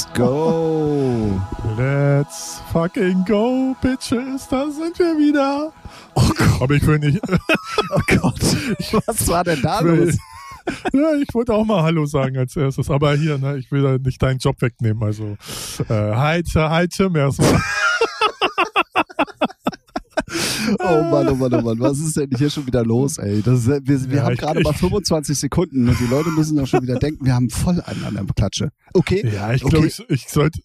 Let's go. Let's fucking go, bitches. Da sind wir wieder. Oh Gott. Aber ich will nicht. oh Gott. Was war denn da los? Ja, ich wollte auch mal Hallo sagen als erstes. Aber hier, ne, ich will da nicht deinen Job wegnemen. Also, äh, hi, hi, Tim erstmal. Oh Mann, oh Mann, oh Mann, was ist denn hier schon wieder los, ey? Das, wir wir Ja, haben gerade mal 25 Sekunden und die Leute müssen doch schon wieder denken, wir haben voll einen an der Klatsche. Okay, Ja, ich Okay. glaube, ich, ich sollte.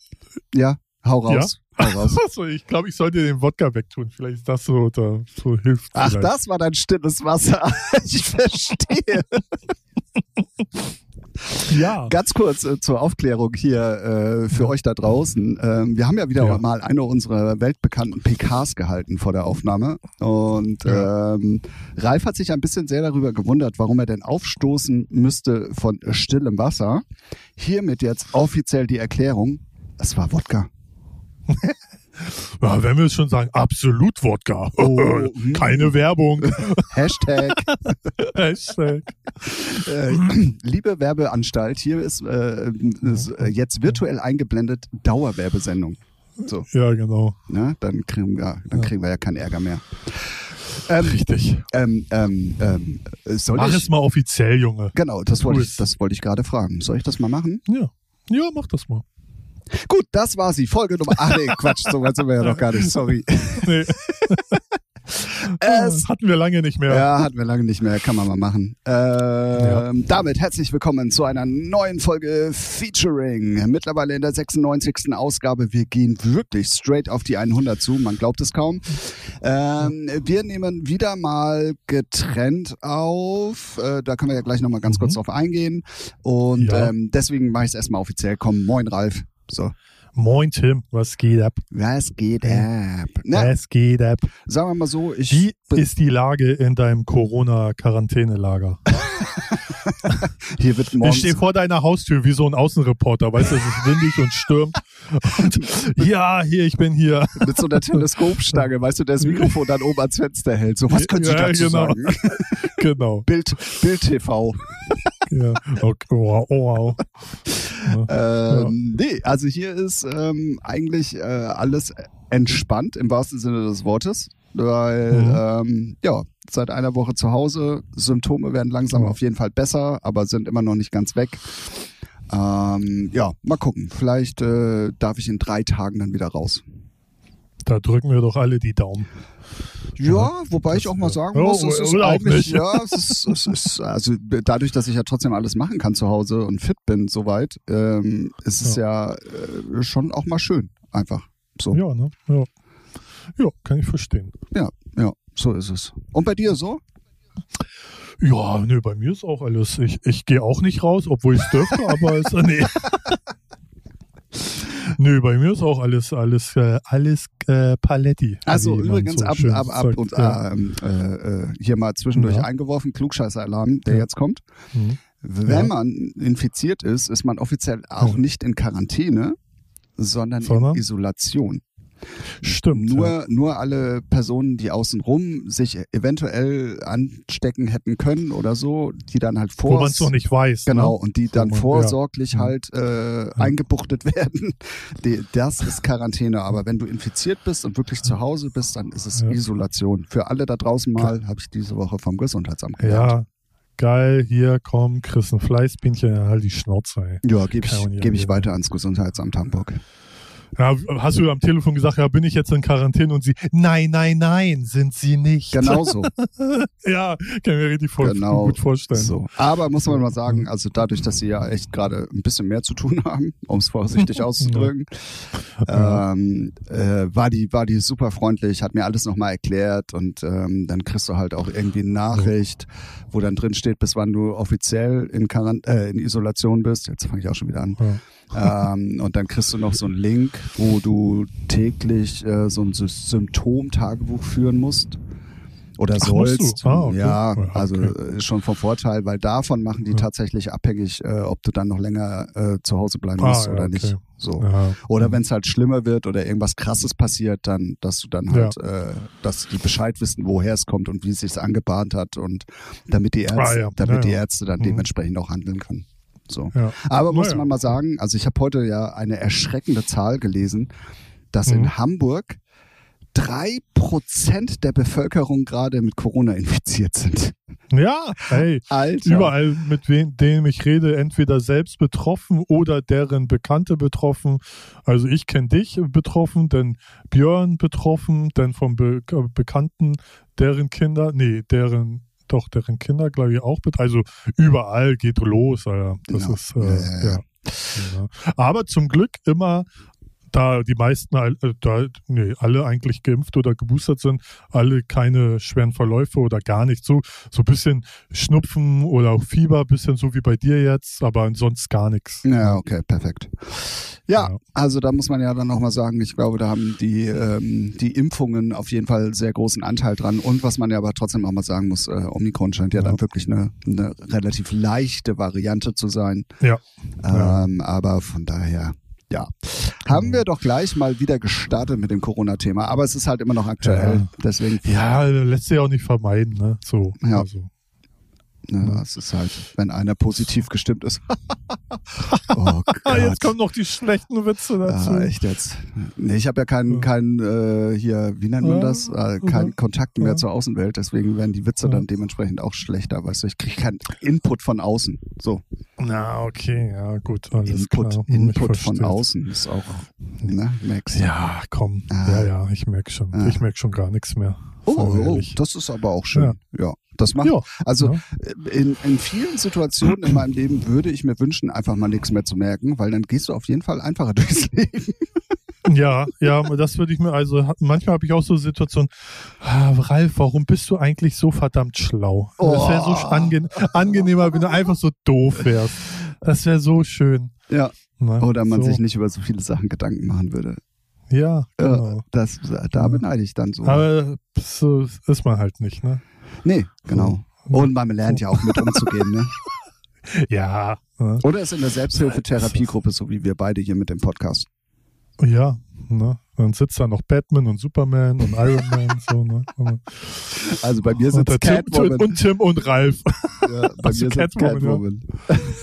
ja, hau raus. Hau raus. Achso, ich glaube, ich sollte den Wodka wegtun. Vielleicht ist das so, da, so hilft. Ach, vielleicht. das war dein stilles Wasser. Ich verstehe. Ja. Ganz kurz äh, zur Aufklärung hier äh, für euch da draußen. Ähm, wir haben ja wieder Ja. mal eine unserer weltbekannten PKs gehalten vor der Aufnahme. Und Ja. ähm, Ralf hat sich ein bisschen sehr darüber gewundert, warum er denn aufstoßen müsste von stillem Wasser. Hiermit jetzt offiziell die Erklärung. Es war Wodka. ja. Wenn wir es schon sagen, absolut Wodka. Oh, hm. Keine Werbung. Hashtag. Hashtag. Äh, liebe Werbeanstalt, hier ist, äh, ist äh, jetzt virtuell eingeblendet Dauerwerbesendung. So, Ja, genau. ne? Dann kriegen wir, dann kriegen wir ja keinen Ärger mehr. Ähm, Richtig. ähm, ähm, ähm, soll Mach ich? es mal offiziell, Junge. Genau, das wollte ich, das wollte ich gerade fragen. Soll ich das mal machen? Ja. Ja, mach das mal. Gut, das war sie. Folge Nummer. Ach nee, Quatsch, so weit sind wir ja noch gar nicht. Sorry. Nee. Es hatten wir lange nicht mehr. Ja, hatten wir lange nicht mehr, kann man mal machen. Ähm, Damit herzlich willkommen zu einer neuen Folge Featuring. Mittlerweile in der 96. Ausgabe. Wir gehen wirklich straight auf die 100 zu, man glaubt es kaum. Ähm, wir nehmen wieder mal getrennt auf. Äh, da können wir ja gleich nochmal ganz Mhm. kurz drauf eingehen. Und Ja. ähm, deswegen mache ich es erstmal offiziell. Komm, moin Ralf. So, Moin Tim, was geht ab? was geht ab? Na, Was geht ab? sagen wir mal so, ich bin, ist die Lage in deinem Corona-Quarantänelager? hier wird Ich morgens stehe vor deiner Haustür wie so ein Außenreporter, weißt du, es ist windig und stürmt. Und ja, hier, ich bin hier. mit so einer Teleskopstange, weißt du, der das Mikrofon dann oben ans Fenster hält. So, was können Sie Ja, dazu genau. sagen? Genau. Bild, Bild TV. Ja. Okay. Wow, oh, wow. Ähm, Nee, also hier ist ähm, eigentlich äh, alles entspannt im wahrsten Sinne des Wortes. Weil, Mhm. ähm, ja, seit einer Woche zu Hause, Symptome werden langsam Ja. auf jeden Fall besser, aber sind immer noch nicht ganz weg. Ähm, ja, mal gucken. Vielleicht äh, darf ich in drei Tagen dann wieder raus. Da drücken wir doch alle die Daumen. Ja, wobei ich auch mal ja. sagen Oh, muss, es ist eigentlich, ja, es ist, es ist, also dadurch, dass ich ja trotzdem alles machen kann zu Hause und fit bin soweit, ähm, ist es ja, äh, schon auch mal schön, einfach. So, ja. Ja, ne? Ja. Ja, kann ich verstehen. ja, so ist es. Und bei dir so? Ja, nö, bei mir ist auch alles. Ich, ich gehe auch nicht raus, obwohl ich es dürfte, aber es, nee. Nö, bei mir ist auch alles, alles, äh, alles äh, Paletti. Also übrigens so ab, ab, ab sagt. und ja. ähm, äh, äh, hier mal zwischendurch Ja. eingeworfen, Klugscheißer-Alarm, der Ja. jetzt kommt. Mhm. Wenn Ja. man infiziert ist, ist man offiziell auch Ja. nicht in Quarantäne, sondern, Sondern? in Isolation. Stimmt. ja. Nur, nur alle Personen, die außenrum sich eventuell anstecken hätten können oder so, die dann halt Wo vor man es noch nicht weiß. Genau, Ne? und die Wo dann man- vorsorglich ja. halt äh, eingebuchtet werden. Die, das ist Quarantäne. Aber wenn du infiziert bist und wirklich zu Hause bist, dann ist es Ja. Isolation. Für alle da draußen mal habe ich diese Woche vom Gesundheitsamt gelernt. Ja, geil, hier, komm, Chris, ein Fleißbienchen, ja, halt die Schnauze, ey. Ja, gebe ich, ja geb ich weiter ans Gesundheitsamt Hamburg. Ja, hast du am Telefon gesagt, ja, bin ich jetzt in Quarantäne und sie, nein, nein, nein, sind sie nicht. Genauso. Ja, kann ich mir richtig voll, Genau. gut vorstellen. So. Aber muss man mal sagen, also dadurch, dass sie ja echt gerade ein bisschen mehr zu tun haben, um es vorsichtig auszudrücken, Ja. ähm, äh, war die war die super freundlich, hat mir alles nochmal erklärt und ähm, dann kriegst du halt auch irgendwie eine Nachricht, wo dann drin steht, bis wann du offiziell in, Quarant äh, in Isolation bist. Jetzt fange ich auch schon wieder an. Ja. Ähm, und dann kriegst du noch so einen Link, wo du täglich äh, so ein Sy- Symptomtagebuch führen musst. Oder Ach, sollst. du? Ah, okay. Ja, Ja, also okay. äh, ist schon vom Vorteil, weil davon machen die Ja. tatsächlich abhängig, äh, ob du dann noch länger äh, zu Hause bleiben Ah, musst ja, oder okay. nicht. So. Ja. Oder wenn es halt schlimmer wird oder irgendwas krasses passiert, dann, dass du dann halt, äh, dass die Bescheid wissen, woher es kommt und wie es sich angebahnt hat und damit die Ärzte, Ah, ja. damit Ja, die ja. Ärzte dann Mhm. dementsprechend auch handeln können. So. Ja. Aber muss Naja. man mal sagen, also ich habe heute ja eine erschreckende Zahl gelesen, dass Mhm. in Hamburg drei Prozent der Bevölkerung gerade mit Corona infiziert sind. Ja, hey, Alter. überall, mit wem, denen ich rede, entweder selbst betroffen oder deren Bekannte betroffen. Also ich kenne dich betroffen, dann Björn betroffen, dann vom Be Bekannten, deren Kinder, nee, deren, doch, deren Kinder, glaube ich, auch betroffen. Also überall geht los, Alter. Das Ja. ist, äh, ja. Ja. Aber zum Glück immer da die meisten, äh, da, nee, alle eigentlich geimpft oder geboostert sind, alle keine schweren Verläufe oder gar nicht. So, so ein bisschen Schnupfen oder auch Fieber, bisschen so wie bei dir jetzt, aber ansonsten gar nichts. Ja, okay, perfekt. Ja, Ja. also da muss man ja dann nochmal sagen, ich glaube, da haben die, ähm, die Impfungen auf jeden Fall sehr großen Anteil dran. Und was man ja aber trotzdem auch mal sagen muss, äh, Omikron scheint ja, Ja. dann wirklich eine, eine relativ leichte Variante zu sein. Ja. Ja. Ähm, aber von daher, ja. Haben wir doch gleich mal wieder gestartet mit dem Corona-Thema. Aber es ist halt immer noch aktuell. Ja. Deswegen, Ja, lässt sich auch nicht vermeiden, ne? So. Ja. Also. Ja, es ist halt, wenn einer positiv gestimmt ist. oh Ah, jetzt Gott. kommen noch die schlechten Witze dazu. Ah, echt jetzt. Nee, ich habe ja keinen, keinen äh, hier, wie nennt man das? Äh, keinen ja. Kontakt mehr zur Außenwelt, deswegen werden die Witze dann dementsprechend auch schlechter, weißt du. Ich kriege keinen Input von außen. So, Na, okay, ja, gut. Alles Input, klar. Input von außen ist auch, ne, merkst du. Ja, komm. Ah. Ja, ja, ich merke schon. Ah. Ich merke schon gar nichts mehr. Oh, oh, das ist aber auch schön. Ja, das macht, Ja, also ja. in, in vielen Situationen in meinem Leben würde ich mir wünschen, einfach mal nichts mehr zu merken, weil dann gehst du auf jeden Fall einfacher durchs Leben. Ja, ja, das würde ich mir, also manchmal habe ich auch so Situationen, ah, Ralf, warum bist du eigentlich so verdammt schlau? Das wäre so Oh. ange angenehmer, wenn du einfach so doof wärst. Das wäre so schön. Ja. Ne? Oder man so. sich nicht über so viele Sachen Gedanken machen würde. Ja, Äh, genau. das, da beneide ich dann so. Aber so ist man halt nicht, ne? Nee, genau. Und man lernt ja auch mit umzugehen, ne? Ja, ne? Oder ist in der Selbsthilfetherapiegruppe, so wie wir beide hier mit dem Podcast. ja, ne? Dann sitzt da noch Batman und Superman und Iron Man, so, ne? Und, Also bei mir und, sitzt der Tim, Catwoman. und Tim und Ralf. ja, bei Ach so, mir sitzt Catwoman, ja. Catwoman.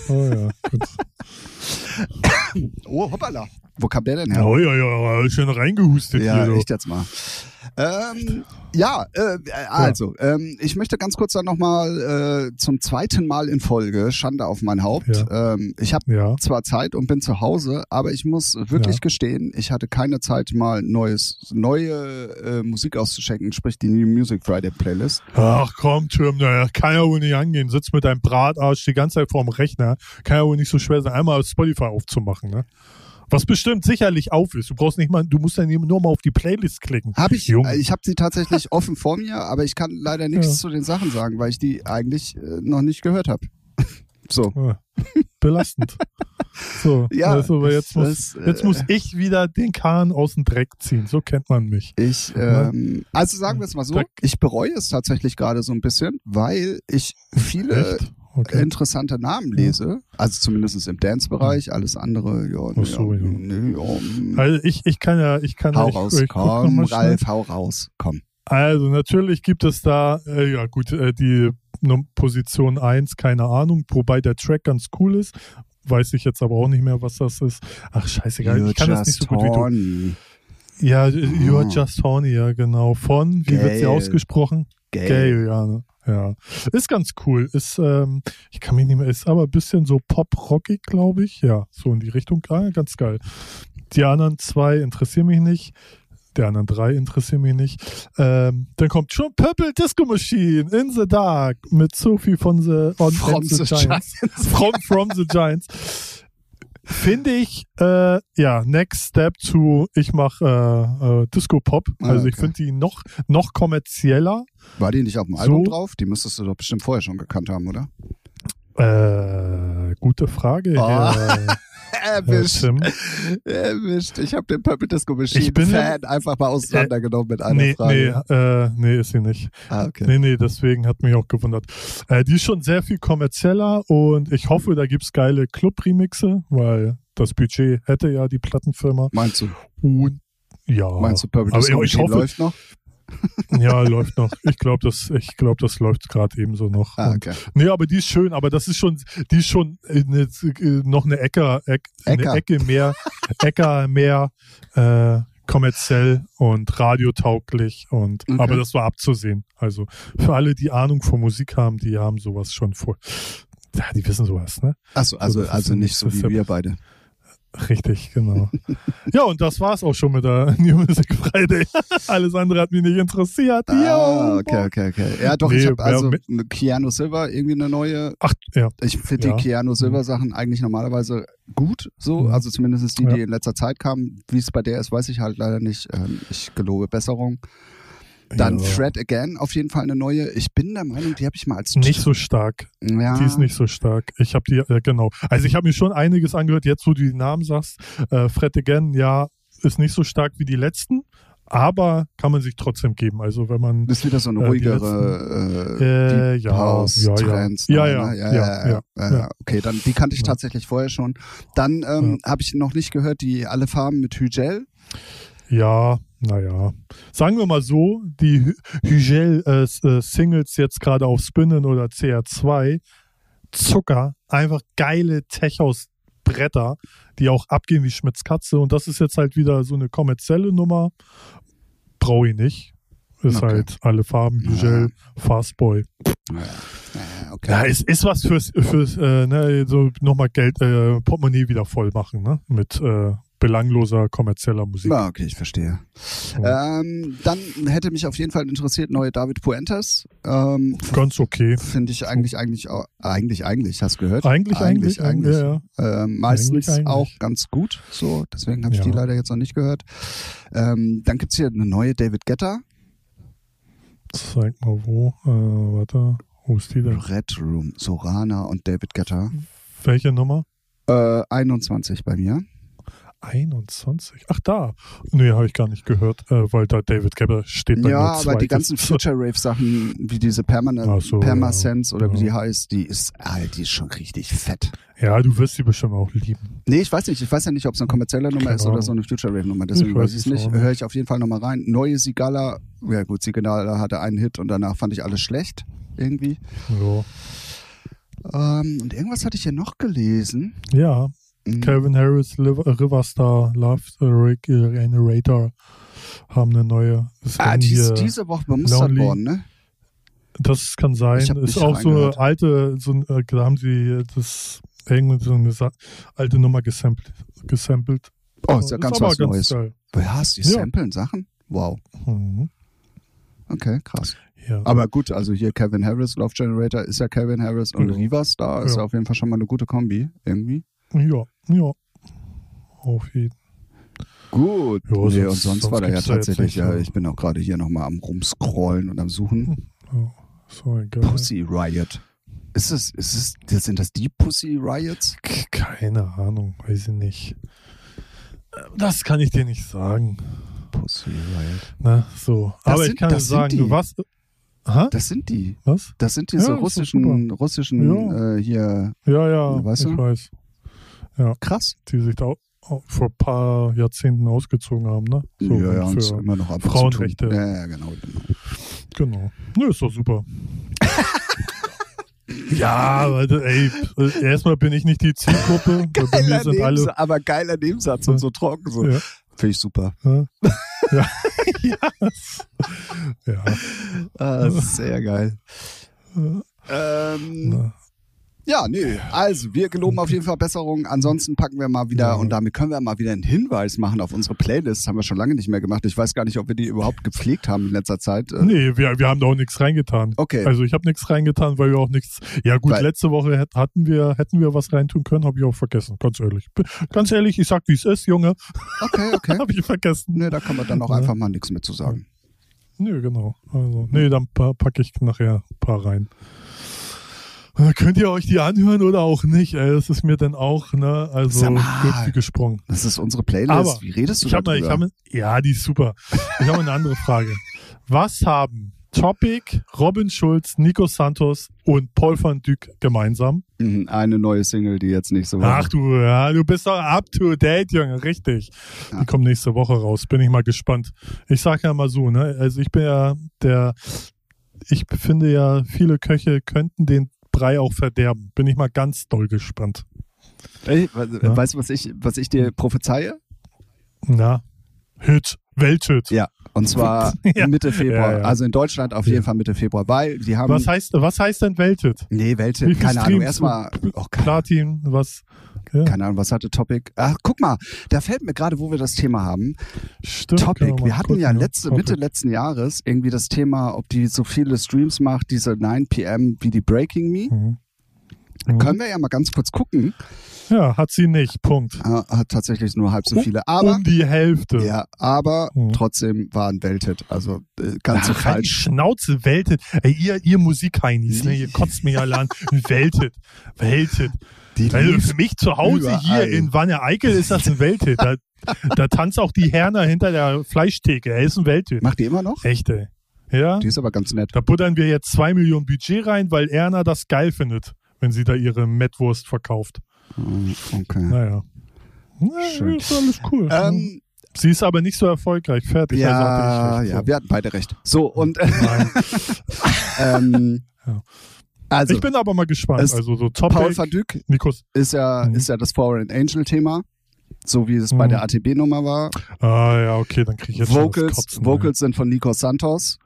Oh ja, gut. Oh, hoppala. Wo kam der denn her? Oh ja, ja, schön reingehustet Ja, hier. du. echt jetzt mal. Ähm, ja, äh, also, ähm, ich möchte ganz kurz dann nochmal äh, zum zweiten Mal in Folge, Schande auf mein Haupt. Ähm, ich habe Ja, zwar Zeit und bin zu Hause, aber ich muss wirklich Ja. gestehen, ich hatte keine Zeit, mal neues, neue äh, Musik auszuchecken, sprich die New Music Friday Playlist. Ach komm, Tim, naja, kann ja wohl nicht angehen. Sitzt mit deinem Bratarsch die ganze Zeit vorm Rechner. Kann ja wohl nicht so schwer sein, einmal Spotify aufzumachen, ne? Was bestimmt sicherlich auf ist. Du brauchst nicht mal, du musst dann nur mal auf die Playlist klicken. Habe ich, Junge. äh, ich habe sie tatsächlich offen vor mir, aber ich kann leider nichts Ja. zu den Sachen sagen, weil ich die eigentlich äh, noch nicht gehört habe. So. Ja. Belastend. So, Ja, also, jetzt, muss, es, äh, jetzt muss ich wieder den Kahn aus dem Dreck ziehen. So kennt man mich. Ich, ähm, also sagen wir es mal so, Dreck. ich bereue es tatsächlich gerade so ein bisschen, weil ich viele Echt? Okay. interessante Namen lese, also zumindest im Dance-Bereich, alles andere, ja, Ach so, ja, ja. ja, mm. Also ich, ich kann ja, ich kann hau ich, raus, ich noch komm. Ralf, hau raus, komm. Also natürlich gibt es da, äh, ja gut, äh, die Num- Position 1, keine Ahnung, wobei der Track ganz cool ist. Weiß ich jetzt aber auch nicht mehr, was das ist. Ach, scheißegal, You're ich kann das nicht so gut wie du. horny. Ja, You're Oh. Just Horny, ja genau. Von, wie wird sie ausgesprochen? Gay. Gay, ja, ne? Ja. Ist ganz cool. Ist, ähm, ich kann mich nicht mehr, ist aber ein bisschen so pop-rockig, glaube ich. Ja, so in die Richtung. Ah, ganz geil. Die anderen zwei interessieren mich nicht. Die anderen drei interessieren mich nicht. Ähm, dann kommt schon Purple Disco Machine in the Dark mit Sophie von the, on, From the, the Giants. Giants. From, from the Giants. Finde ich, äh, ja, next step zu, ich mache äh, äh, Disco Pop. Ah, Also ich okay. finde die noch, noch kommerzieller. War die nicht auf dem So. Album drauf? Die müsstest du doch bestimmt vorher schon gekannt haben, oder? Äh, gute Frage. Oh. Erwischt. Tim. Erwischt. Ich habe den Purple Disco Ich Machine bin Fan einfach mal auseinandergenommen mit einer Nee, nee, Frage. äh, nee, ist sie nicht. Ah, okay. Nee, nee, deswegen hat mich auch gewundert. Äh, die ist schon sehr viel kommerzieller und ich hoffe, da gibt's geile Club-Remixe, weil das Budget hätte ja die Plattenfirma. Meinst du, Und ja. meinst du Purple aber Disco ich Machine hoffe, läuft noch? Ja, läuft noch. Ich glaube, das, ich glaub, das läuft gerade ebenso noch. Ah, Und- okay. Nee, aber die ist schön, aber das ist schon, die ist schon äh, ne, äh, noch eine Ecke, Eck, eine Ecke mehr, Äcker mehr äh, kommerziell und radiotauglich und Okay. aber das war abzusehen. Also für alle, die Ahnung von Musik haben, die haben sowas schon vor. Ja, die wissen sowas, ne? Achso, also, also nicht so wie wir beide. Richtig, genau. ja, und das war's auch schon mit der New Music Friday. Alles andere hat mich nicht interessiert. Ah, Jo, okay, okay, okay. Ja, doch, Nee, ich habe ja, also Keanu Silver irgendwie eine neue. Ach, ja. Ich finde Ja. Mhm. die Keanu Silver Sachen eigentlich normalerweise gut, so, Ja. also zumindest die, Ja. die in letzter Zeit kamen. Wie es bei der ist, weiß ich halt leider nicht. Ähm, Ich gelobe Besserung. Dann ja. Fred Again, auf jeden Fall eine neue. Ich bin der Meinung, die habe ich mal als Nicht so stark. ja, Die ist nicht so stark. Ich habe die, äh, genau. Also ich habe mir schon einiges angehört, jetzt wo du die Namen sagst. Äh, Fred Again, ja, ist nicht so stark wie die letzten, aber kann man sich trotzdem geben. Also wenn man Das ist wieder so eine Äh, ruhigere Äh, äh, ja, House, ja, Ja, ne? ja, ja, ja, ja, ja, ja. Okay, dann die kannte ich tatsächlich vorher schon. Dann ähm, habe ich noch nicht gehört, die alle Farben mit Hygel. Ja, naja. Sagen wir mal so, die Hy- Hygel-Singles jetzt gerade auf Spinnen oder CR2, Zucker, einfach geile Techos-Bretter, die auch abgehen wie Schmitz Katze. Und das ist jetzt halt wieder so eine kommerzielle Nummer. Brauche ich nicht. Ist Okay. halt alle Farben, Hygel, Fastboy. Ja, ja, okay. Ja, es ist was fürs, fürs äh, ne, so nochmal Geld, äh, Portemonnaie wieder voll machen, ne? Mit äh, belangloser kommerzieller Musik. Ja, okay, ich verstehe. Ähm, dann hätte mich auf jeden Fall interessiert neue David Puentes. Ähm, Ganz okay. Finde ich eigentlich, eigentlich, eigentlich, eigentlich, hast du gehört? Eigentlich, eigentlich, eigentlich. Ja, ja. Ähm, meistens Eigentlich, eigentlich. auch ganz gut. So, deswegen habe ich Ja. die leider jetzt noch nicht gehört. Ähm, dann gibt's hier eine neue David Guetta. Zeig mal wo. Äh, warte. Wo ist die denn? Red Room, Sorana und David Guetta. Welche Nummer? Äh, 21 bei mir. 21. Ach da. Nee, habe ich gar nicht gehört, äh, weil da David Gebber steht bei Ja, aber die ganzen Future Rave Sachen, wie diese Permanent, so, Permasense oder wie Ja. die heißt, die ist, ah, die ist schon richtig fett. Ja, du wirst sie bestimmt auch lieben. Nee, ich weiß nicht. Ich weiß ja nicht, ob es eine kommerzielle Nummer Keine ist oder so eine Future Rave Nummer. Deswegen Ich weiß ich es nicht. Höre ich auf jeden Fall nochmal rein. Neue Sigala. Ja gut, Sigala hatte einen Hit und danach fand ich alles schlecht. Irgendwie. Ja, Ähm, und irgendwas hatte ich hier noch gelesen. ja. Mhm. Calvin Harris, Liv- Riverstar, Love äh, Generator haben eine neue. Es Ah, die ist diese Woche Lonely. worden, ne? Das kann sein. Ist auch so eine alte, so, ein- äh, da haben sie das irgendwie so eine alte Nummer gesampelt. gesampelt. Oh, ist ja ganz aber was Neues. geil. Ja. samplen Sachen? Wow. Mhm. Okay, krass. Ja. Aber gut, also hier Kevin Harris, Love Generator ist ja Kevin Harris und Ja. Riva Star ist Ja. auf jeden Fall schon mal eine gute Kombi. Irgendwie. Ja, ja. Auf jeden Gut. Ja, nee, sonst- und sonst, sonst war da ja tatsächlich, ja, ja. ich bin auch gerade hier nochmal am rumscrollen und am Suchen. ja. So egal. Pussy Riot. Ist es, ist es, sind das die Pussy Riots? Keine Ahnung, weiß ich nicht. Äh, Das kann ich dir nicht sagen. Pussy Riot. Ne? So. Das Aber sind- ich kann das dir sagen, du was? Aha? Das sind die. Was? Das sind diese Ja, russischen, russischen, Ja. äh, hier, Ja, ja, Weißt ich du? weiß. Krass. Die sich da vor ein paar Jahrzehnten ausgezogen haben, ne? So, ja, ja, und immer noch ab Frauenrechte. Ja, ja, genau, genau. genau. Nö, ist doch super. ja, Leute, ey, erstmal bin ich nicht die Zielgruppe. weil bei mir Geiler sind alle. Aber geiler Nebensatz und so trocken. So. Ja. Finde ich super. Ja. ja. ja. Ah, das ist sehr geil. Ähm, ja, nee. Also, wir geloben auf jeden Fall Besserung. Ansonsten packen wir mal wieder Ja. und damit können wir mal wieder einen Hinweis machen auf unsere Playlist. Haben wir schon lange nicht mehr gemacht. Ich weiß gar nicht, ob wir die überhaupt gepflegt haben in letzter Zeit. Äh, Nee, wir, wir haben da auch nichts reingetan. Okay. Also ich habe nichts reingetan, weil wir auch nichts. Ja gut, Weil- letzte Woche hatten wir, hätten wir was reintun können, habe ich auch vergessen. Ganz ehrlich. Ganz ehrlich, ich sag, wie es ist, Junge. Okay, okay. habe ich vergessen. nee, da kann man dann auch Ja. einfach mal nichts mit zu sagen. Nö, genau. Also, nee, dann pa packe ich nachher ein paar rein. Äh, Könnt ihr euch die anhören oder auch nicht? Ey, das ist mir dann auch, ne? Also mal. wie gesprungen. Das ist unsere Playlist. Aber Wie redest du Ich habe, ich darüber? habe, ja, die ist super. Ich habe eine andere Frage. Was haben Topic, Robin Schulz, Nico Santos und Paul van Dyk gemeinsam. Mhm, Eine neue Single, die jetzt nächste Woche. Ach du, ja, du bist doch up to date, Junge, richtig. Ja. Die kommt nächste Woche raus, bin ich mal gespannt. Ich sag ja mal so, ne, also ich bin ja der, ich finde ja, viele Köche könnten den Brei auch verderben. Bin ich mal ganz doll gespannt. Ey, we- Ja. Weißt du, was ich, was ich dir prophezeie? Na, Hit, Welthit. Ja. Und zwar Ja. Mitte Februar. Ja, ja. Also in Deutschland auf jeden. Fall Mitte Februar, weil die haben. Was heißt, was heißt denn Welthit? Nee, Welthit, viel keine Ahnung. Erstmal, oh, keine, Platin, was? Ja, keine Ahnung, was hatte Topic? Ach, guck mal, da fällt mir gerade, wo wir das Thema haben. stimmt. Topic. können Wir hatten gucken, ja letzte, Topic. Mitte letzten Jahres irgendwie das Thema, ob die so viele Streams macht, diese 9 PM wie die Breaking Me. Mhm. Mhm. Können wir ja mal ganz kurz gucken. Ja, hat sie nicht, Punkt. Äh, Hat tatsächlich nur halb so viele. Aber, um die Hälfte. ja, aber Mhm. trotzdem war ein Welthit. Also äh, ganz so Ach, die falsch. Schnauze, Welthit. Ey, ihr, ihr Musikheinis, ne, ihr kotzt mich alle an. Welthit, Welthit. Die Also für mich zu Hause überall. hier in Wanne-Eickel ist das ein Welthit. Da, da tanzt auch die Herner hinter der Fleischtheke. Er ist ein Welthit. Macht die immer noch? Echt, ey. Ja, Die ist aber ganz nett. da buttern wir jetzt zwei Millionen Budget rein, weil Erna das geil findet, wenn sie da ihre Mettwurst verkauft. Hm, Okay. Naja. Na, Schön. ist alles cool. Ähm, sie ist aber nicht so erfolgreich. Fertig. also ja, ich recht. ja, wir hatten beide recht. So, und äh, Nein. ähm, Ja. Also ich bin aber mal gespannt. es- Also so Paul Topic, van Dyk Nikos. ist ja, Mhm. ist ja das Foreign Angel Thema, so wie es bei Mhm. der ATB-Nummer war. Ah ja, okay, dann kriege ich jetzt Vocals, das Kotzen, Vocals sind von Nico Santos.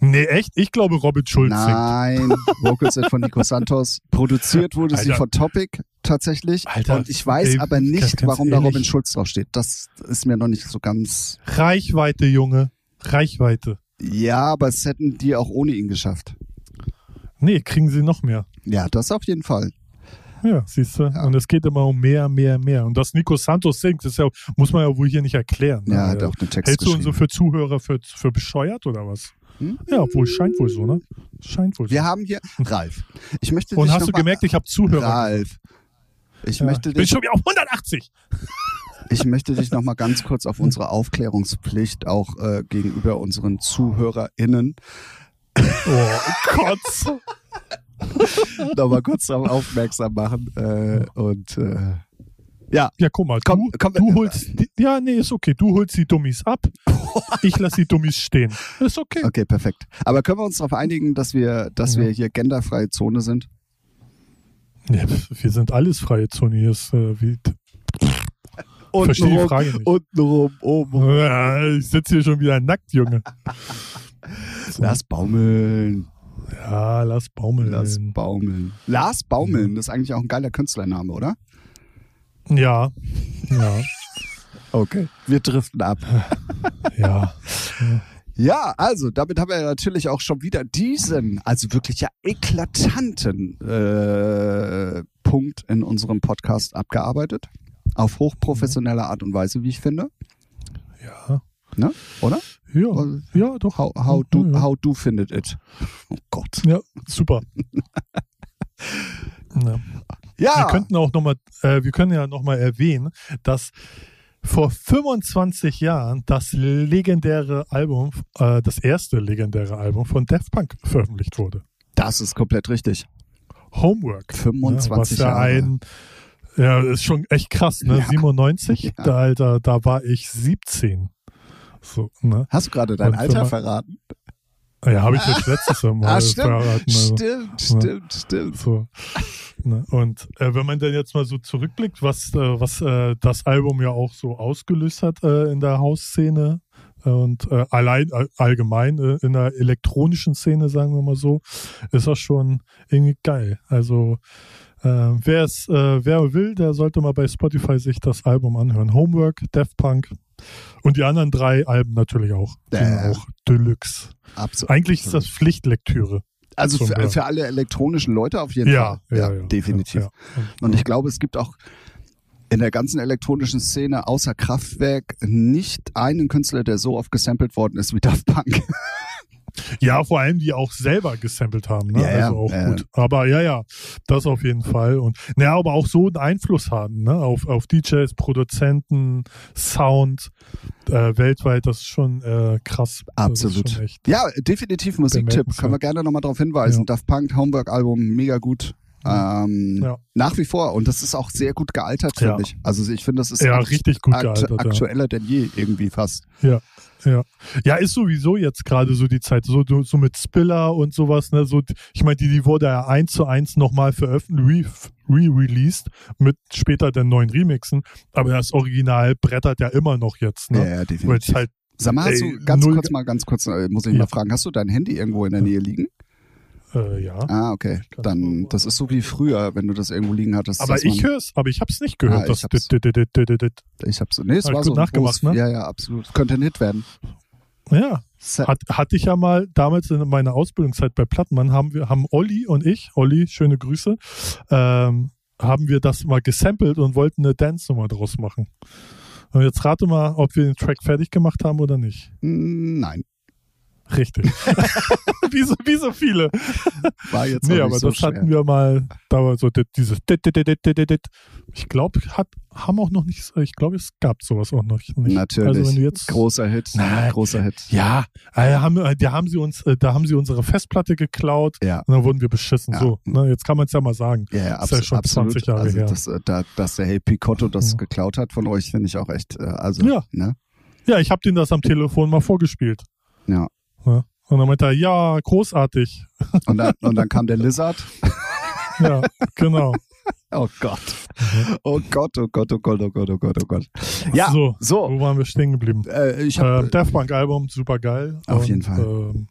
ey. Nee, echt? Ich glaube, Robin Schulz singt. Nein, Vocals sind von Nico Santos. Produziert wurde sie Alter. von Topic tatsächlich. Alter, und ich weiß ey, aber ganz- nicht, ganz warum da ehrlich. Robin Schulz draufsteht. Das ist mir noch nicht so ganz. Reichweite, Junge. Reichweite. Ja, aber es hätten die auch ohne ihn geschafft. Nee, kriegen sie noch mehr. Ja, das auf jeden Fall. Ja, siehst du? Und es geht immer um mehr, mehr, mehr. Und dass Nico Santos singt, ist ja, muss man ja wohl hier nicht erklären. Ja, ne? hat auch einen Text Hältst du uns so für Zuhörer für, für bescheuert oder was? Hm? Ja, wohl, scheint wohl so, ne? Scheint wohl so. Wir haben hier Ralf. Ich möchte Und dich hast du gemerkt, ich habe Zuhörer. Ralf. Ich Ja, möchte ich bin dich, schon wieder auf 180. ich möchte dich noch mal ganz kurz auf unsere Aufklärungspflicht auch äh, gegenüber unseren ZuhörerInnen Oh Gott. noch mal kurz darauf aufmerksam machen. Äh, und äh, ja, Ja, guck mal, Komm, du, komm, du äh, holst, die, ja, nee, ist okay. Du holst die Dummies ab, ich lass die Dummies stehen. Ist okay. okay, perfekt. Aber können wir uns darauf einigen, dass wir, dass Ja. wir hier genderfreie Zone sind? Ja, wir sind alles freie Zone. Hier ist, äh, wie, Verstehe die Frage nicht. Untenrum, oben. Ich sitze hier schon wieder nackt, Junge. Lass baumeln. Ja, lass baumeln. Lass baumeln. Lars Baumeln, das ist eigentlich auch ein geiler Künstlername, oder? Ja, ja, Okay. Wir driften ab. ja. Ja, also damit haben wir natürlich auch schon wieder diesen, also wirklich ja eklatanten äh, Punkt in unserem Podcast abgearbeitet. Auf hochprofessionelle Art und Weise, wie ich finde. Ja. Ne? Oder? Ja, Oder? ja, doch. How, how, do, Ja, how do findet it? Oh Gott. Ja, super. ja. Ja, Wir könnten auch nochmal, äh, wir können ja nochmal erwähnen, dass vor 25 Jahren das legendäre Album, äh, das erste legendäre Album von Daft Punk veröffentlicht wurde. das ist komplett richtig. Homework. 25 ja, was ja Jahre. ein, ja, ist schon echt krass, ne? Ja. 97, Ja. da, Alter, da war ich 17. So, ne? Hast du gerade dein Und Alter für- verraten? Ja, habe ich jetzt letztes Mal ah, stimmt. verraten. Also. Stimmt, stimmt, stimmt. So. Ne? Und äh, wenn man dann jetzt mal so zurückblickt, was, äh, was äh, das Album ja auch so ausgelöst hat äh, in der Hausszene äh, und äh, allein all, allgemein in der elektronischen Szene, sagen wir mal so, ist das schon irgendwie geil. Also wer es, wer will, der sollte mal bei Spotify sich das Album anhören. Homework, Daft Punk und die anderen drei Alben natürlich auch. Die sind Äh. auch Deluxe. Absolut. Eigentlich ist das Pflichtlektüre. Also für, für alle elektronischen Leute auf jeden Ja, Fall. ja, ja, definitiv. Ja, ja. Und ich glaube, es gibt auch in der ganzen elektronischen Szene außer Kraftwerk nicht einen Künstler, der so oft gesampelt worden ist wie Daft Punk. Ja, vor allem die auch selber gesampelt haben, ne? Ja, ja, also auch ja. gut. Aber ja, ja, das auf jeden Fall. Und naja, aber auch so einen Einfluss haben, ne? Auf, auf DJs, Produzenten, Sound äh, weltweit, das ist schon äh, krass. Absolut. schon. Ja, definitiv Musiktipp. Können wir gerne nochmal darauf hinweisen. Ja. Daft Punk Homework-Album, mega gut. Ähm, Ja. Nach wie vor. Und das ist auch sehr gut gealtert, Ja. finde ich. Also ich finde, das ist Ja, richtig gut gealtert, ja. aktueller denn je irgendwie fast. Ja, ja. Ja, ist sowieso jetzt gerade so die Zeit, so, so mit Spiller und sowas, ne? So, ich meine, die, die wurde ja eins zu eins nochmal veröffentlicht, re- re-released, mit später den neuen Remixen, aber das Original brettert ja immer noch jetzt, Ja, ne? ja, Weil es definitiv. halt, Sag mal, hast du ganz kurz mal, ganz kurz, äh, muss ich Ja. mal fragen, hast du dein Handy irgendwo in der Nähe liegen? Äh, ja. Ah, okay. Dann, das ist so wie früher, wenn du das irgendwo liegen hattest. Aber ich man- hör's, aber ich hab's nicht gehört. Ah, ich hab's. dit. Ich hab's, nee, es war gut so nachgemacht, ne? Ja, ja, absolut. Könnte ein Hit werden. Ja, Hat, hatte ich ja mal damals in meiner Ausbildungszeit bei Plattmann, haben wir, haben Olli und ich, Olli, schöne Grüße, ähm, haben wir das mal gesampelt und wollten eine Dance-Nummer draus machen. Und jetzt rate mal, ob wir den Track fertig gemacht haben oder nicht. Mm, Nein, Richtig. wie, so, wie so viele. war jetzt Nee, aber so das schwer. hatten wir mal, da war so dieses. Ich glaube, hat, haben auch noch nicht, ich glaube, es gab sowas auch noch nicht. Natürlich. Also wenn du jetzt, großer Hit. Nein. Großer Hit. Ja, äh, haben, äh, da haben sie uns, äh, da haben sie unsere Festplatte geklaut Ja. und dann wurden wir beschissen. Ja. So, ne, jetzt kann man es ja mal sagen. Ja, ja, Ist ja schon absolut. 20 Jahre also her. Das, da, dass der Hey Picotto das Ja. geklaut hat von euch, finde ich auch echt, also, Ja. ne? Ja, ich habe denen das am Telefon mal vorgespielt. Ja. Ja. Und dann meinte er, ja, großartig. Und dann, und dann kam der Lizard. Ja, genau. Oh Gott. Oh Gott, oh Gott, oh Gott, oh Gott, oh Gott, oh Gott. Ja, So, so. wo waren wir stehen geblieben? Äh, ich habe Ähm, Daft Punk Album, super geil. Auf jeden Und, Fall. Ähm,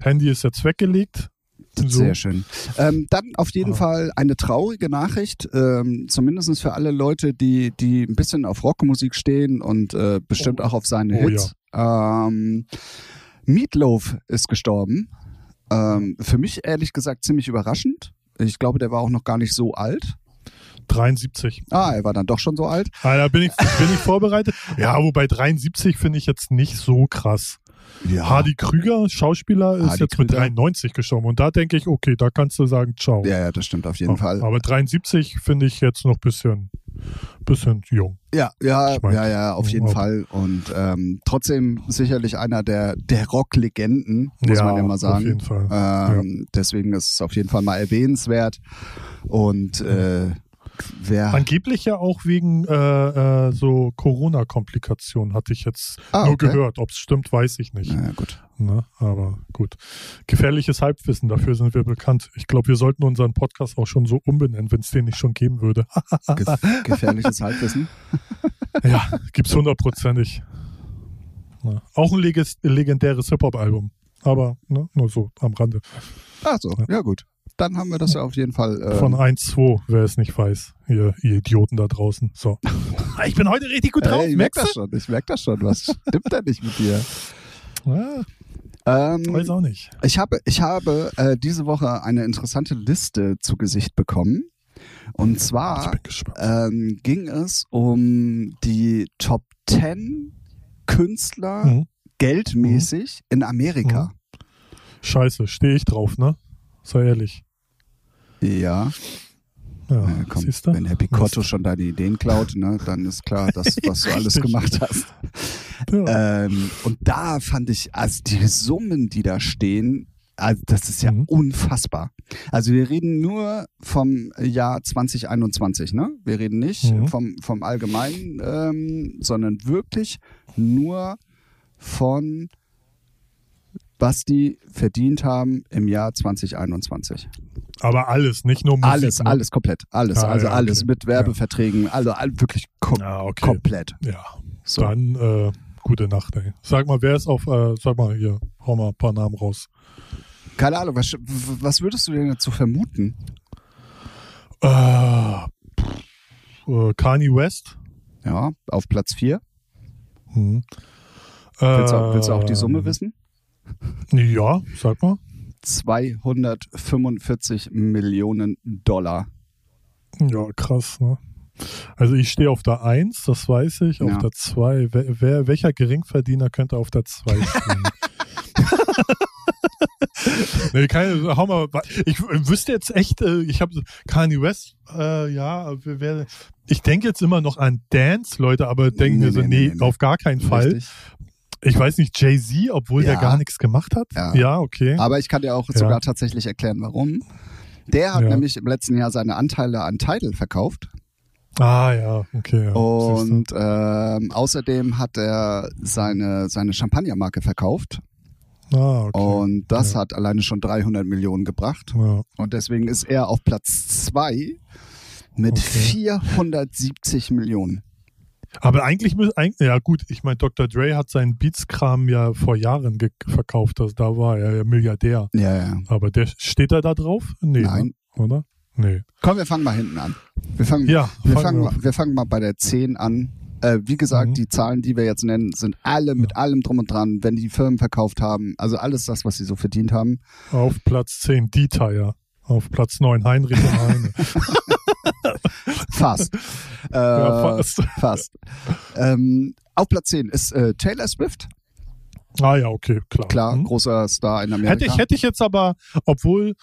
Handy ist jetzt weggelegt. So. Sehr schön. Ähm, dann auf jeden Ja. Fall eine traurige Nachricht, ähm, zumindest für alle Leute, die, die ein bisschen auf Rockmusik stehen und äh, bestimmt Oh. auch auf seine Oh, Hits. Ähm, Meatloaf ist gestorben. Ähm, für mich ehrlich gesagt ziemlich überraschend. Ich glaube, der war auch noch gar nicht so alt. 73. Ah, er war dann doch schon so alt. Ah, da bin ich, bin ich vorbereitet. Ja, wobei 73 finde ich jetzt nicht so krass. Ja. Hardy Krüger, Schauspieler, ist Hardy jetzt mit Krüger. 93 gestorben. Und da denke ich, okay, da kannst du sagen, ciao. Ja, ja, das stimmt auf jeden Fall. Aber 73 finde ich jetzt noch bisschen, bisschen jung. Ja, ja, Ich mein, ja, ja, auf jeden aber- Fall. Und ähm, trotzdem sicherlich einer der, der Rock-Legenden, muss man ja mal sagen. Auf jeden Fall. Ähm, Deswegen ist es auf jeden Fall mal erwähnenswert. Und äh, wer. Angeblich ja auch wegen äh, äh, so Corona-Komplikationen hatte ich jetzt Ah, nur okay. gehört. Ob es stimmt, weiß ich nicht. Naja, gut. Ne? Aber gut. Gefährliches Halbwissen, dafür sind wir bekannt. Ich glaube, wir sollten unseren Podcast auch schon so umbenennen, wenn es den nicht schon geben würde. Gef gefährliches Halbwissen. ja, gibt's hundertprozentig. Ne? Auch ein legendäres Hip-Hop-Album. Aber ne, nur so am Rande. Ach so, ja gut. Dann haben wir das ja auf jeden Fall. Äh, Von 1-2, wer es nicht weiß. Ihr, ihr Idioten da draußen. So. ich bin heute richtig gut drauf. Ey, ich merke das schon, ich merke das schon. Was stimmt da nicht mit dir? Ja, Ähm, weiß auch nicht. Ich habe, ich habe äh, diese Woche eine interessante Liste zu Gesicht bekommen. Und zwar ähm, ging es um die Top 10 Künstler Mhm. geldmäßig in Amerika. Scheiße, stehe ich drauf, ne? Sei ehrlich. Ja, Ja, äh, komm, wenn Herr Picotto schon deine Ideen klaut, ne, dann ist klar, das, was du alles gemacht hast. Ja. Ähm, und da fand ich, also die Summen, die da stehen, also das ist ja Mhm. unfassbar. Also wir reden nur vom Jahr 2021, ne? Wir reden nicht Mhm. vom, vom Allgemeinen, ähm, sondern wirklich nur von was die verdient haben im Jahr 2021. Aber alles, nicht nur Musik. alles, ne? alles komplett, alles, Ah, also ja, alles okay. mit Werbeverträgen, also all, wirklich kom Ja, okay. komplett. Ja, So. dann äh, gute Nacht, ey. Sag mal, wer ist auf, äh, sag mal hier, hau mal ein paar Namen raus. Keine Ahnung, was, was würdest du denn dazu vermuten? Äh, pff, äh, Kanye West. Ja, auf Platz 4. Hm. Willst, du, willst du auch die Ähm, Summe wissen? Ja, sag mal. 245 Millionen Dollar. Ja, krass, ne? Also ich stehe auf der 1, das weiß ich. Auf Ja. der 2, wer, wer, welcher Geringverdiener könnte auf der 2 stehen? Nee, keine, hau mal, ich wüsste jetzt echt, äh, ich habe Kanye West, äh, ja, wer, ich denke jetzt immer noch an Dance, Leute, aber denken Nee, mir so, nee, nee, nee, nee. auf gar keinen Fall. Ich weiß nicht, Jay-Z, obwohl Ja. der gar nichts gemacht hat. Ja. Ja, okay. Aber ich kann dir auch Ja. sogar tatsächlich erklären, warum. Der hat nämlich im letzten Jahr seine Anteile an Tidal verkauft. Ah, ja, okay. Und ähm, außerdem hat er seine, seine Champagnermarke verkauft. ah, okay. Und das Ja. hat alleine schon 300 Millionen gebracht. ja. Und deswegen ist er auf Platz zwei mit Okay. 470 Millionen. Aber eigentlich, ja gut, ich meine, Dr. Dre hat seinen Beats-Kram ja vor Jahren verkauft. Also da war er ja Milliardär. Ja, ja. Aber der steht er da drauf? Nee, Nein. Ne? oder? Nee. Komm, wir fangen mal hinten an. Wir fangen, Ja, wir fangen wir mal, wir fangen mal bei der 10 an. Äh, wie gesagt, Mhm. die Zahlen, die wir jetzt nennen, sind alle mit allem drum und dran, wenn die Firmen verkauft haben. Also alles das, was sie so verdient haben. Auf Platz 10 Dieter. Auf Platz 9 Heinrich und Heine. Fast. äh, ja, fast. fast. Ähm, auf Platz 10 ist äh, Taylor Swift. Ah ja, okay, klar. Klar, Hm. großer Star in Amerika. Hätte ich, hätte ich jetzt aber, obwohl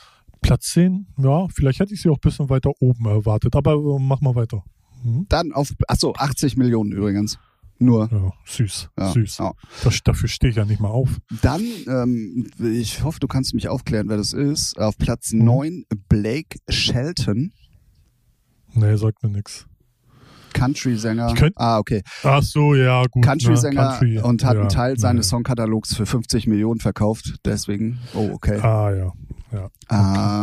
Platz 10, ja, vielleicht hätte ich sie auch ein bisschen weiter oben erwartet. Aber äh, mach mal weiter. Hm? Dann auf, achso, 80 Millionen übrigens. Nur. Ja, süß, Ja, süß. ja. Das, dafür stehe ich ja nicht mal auf. Dann, ähm, ich hoffe, du kannst mich aufklären, wer das ist. Auf Platz Mhm. 9 Blake Shelton, Nee, sagt mir nix. Country-Sänger. Ah, okay. Ach so, ja, gut. Country-Sänger ne, Country, und hat ja, einen Teil seines ja. Songkatalogs für 50 Millionen verkauft. Deswegen, oh, okay. Ah ja, ja.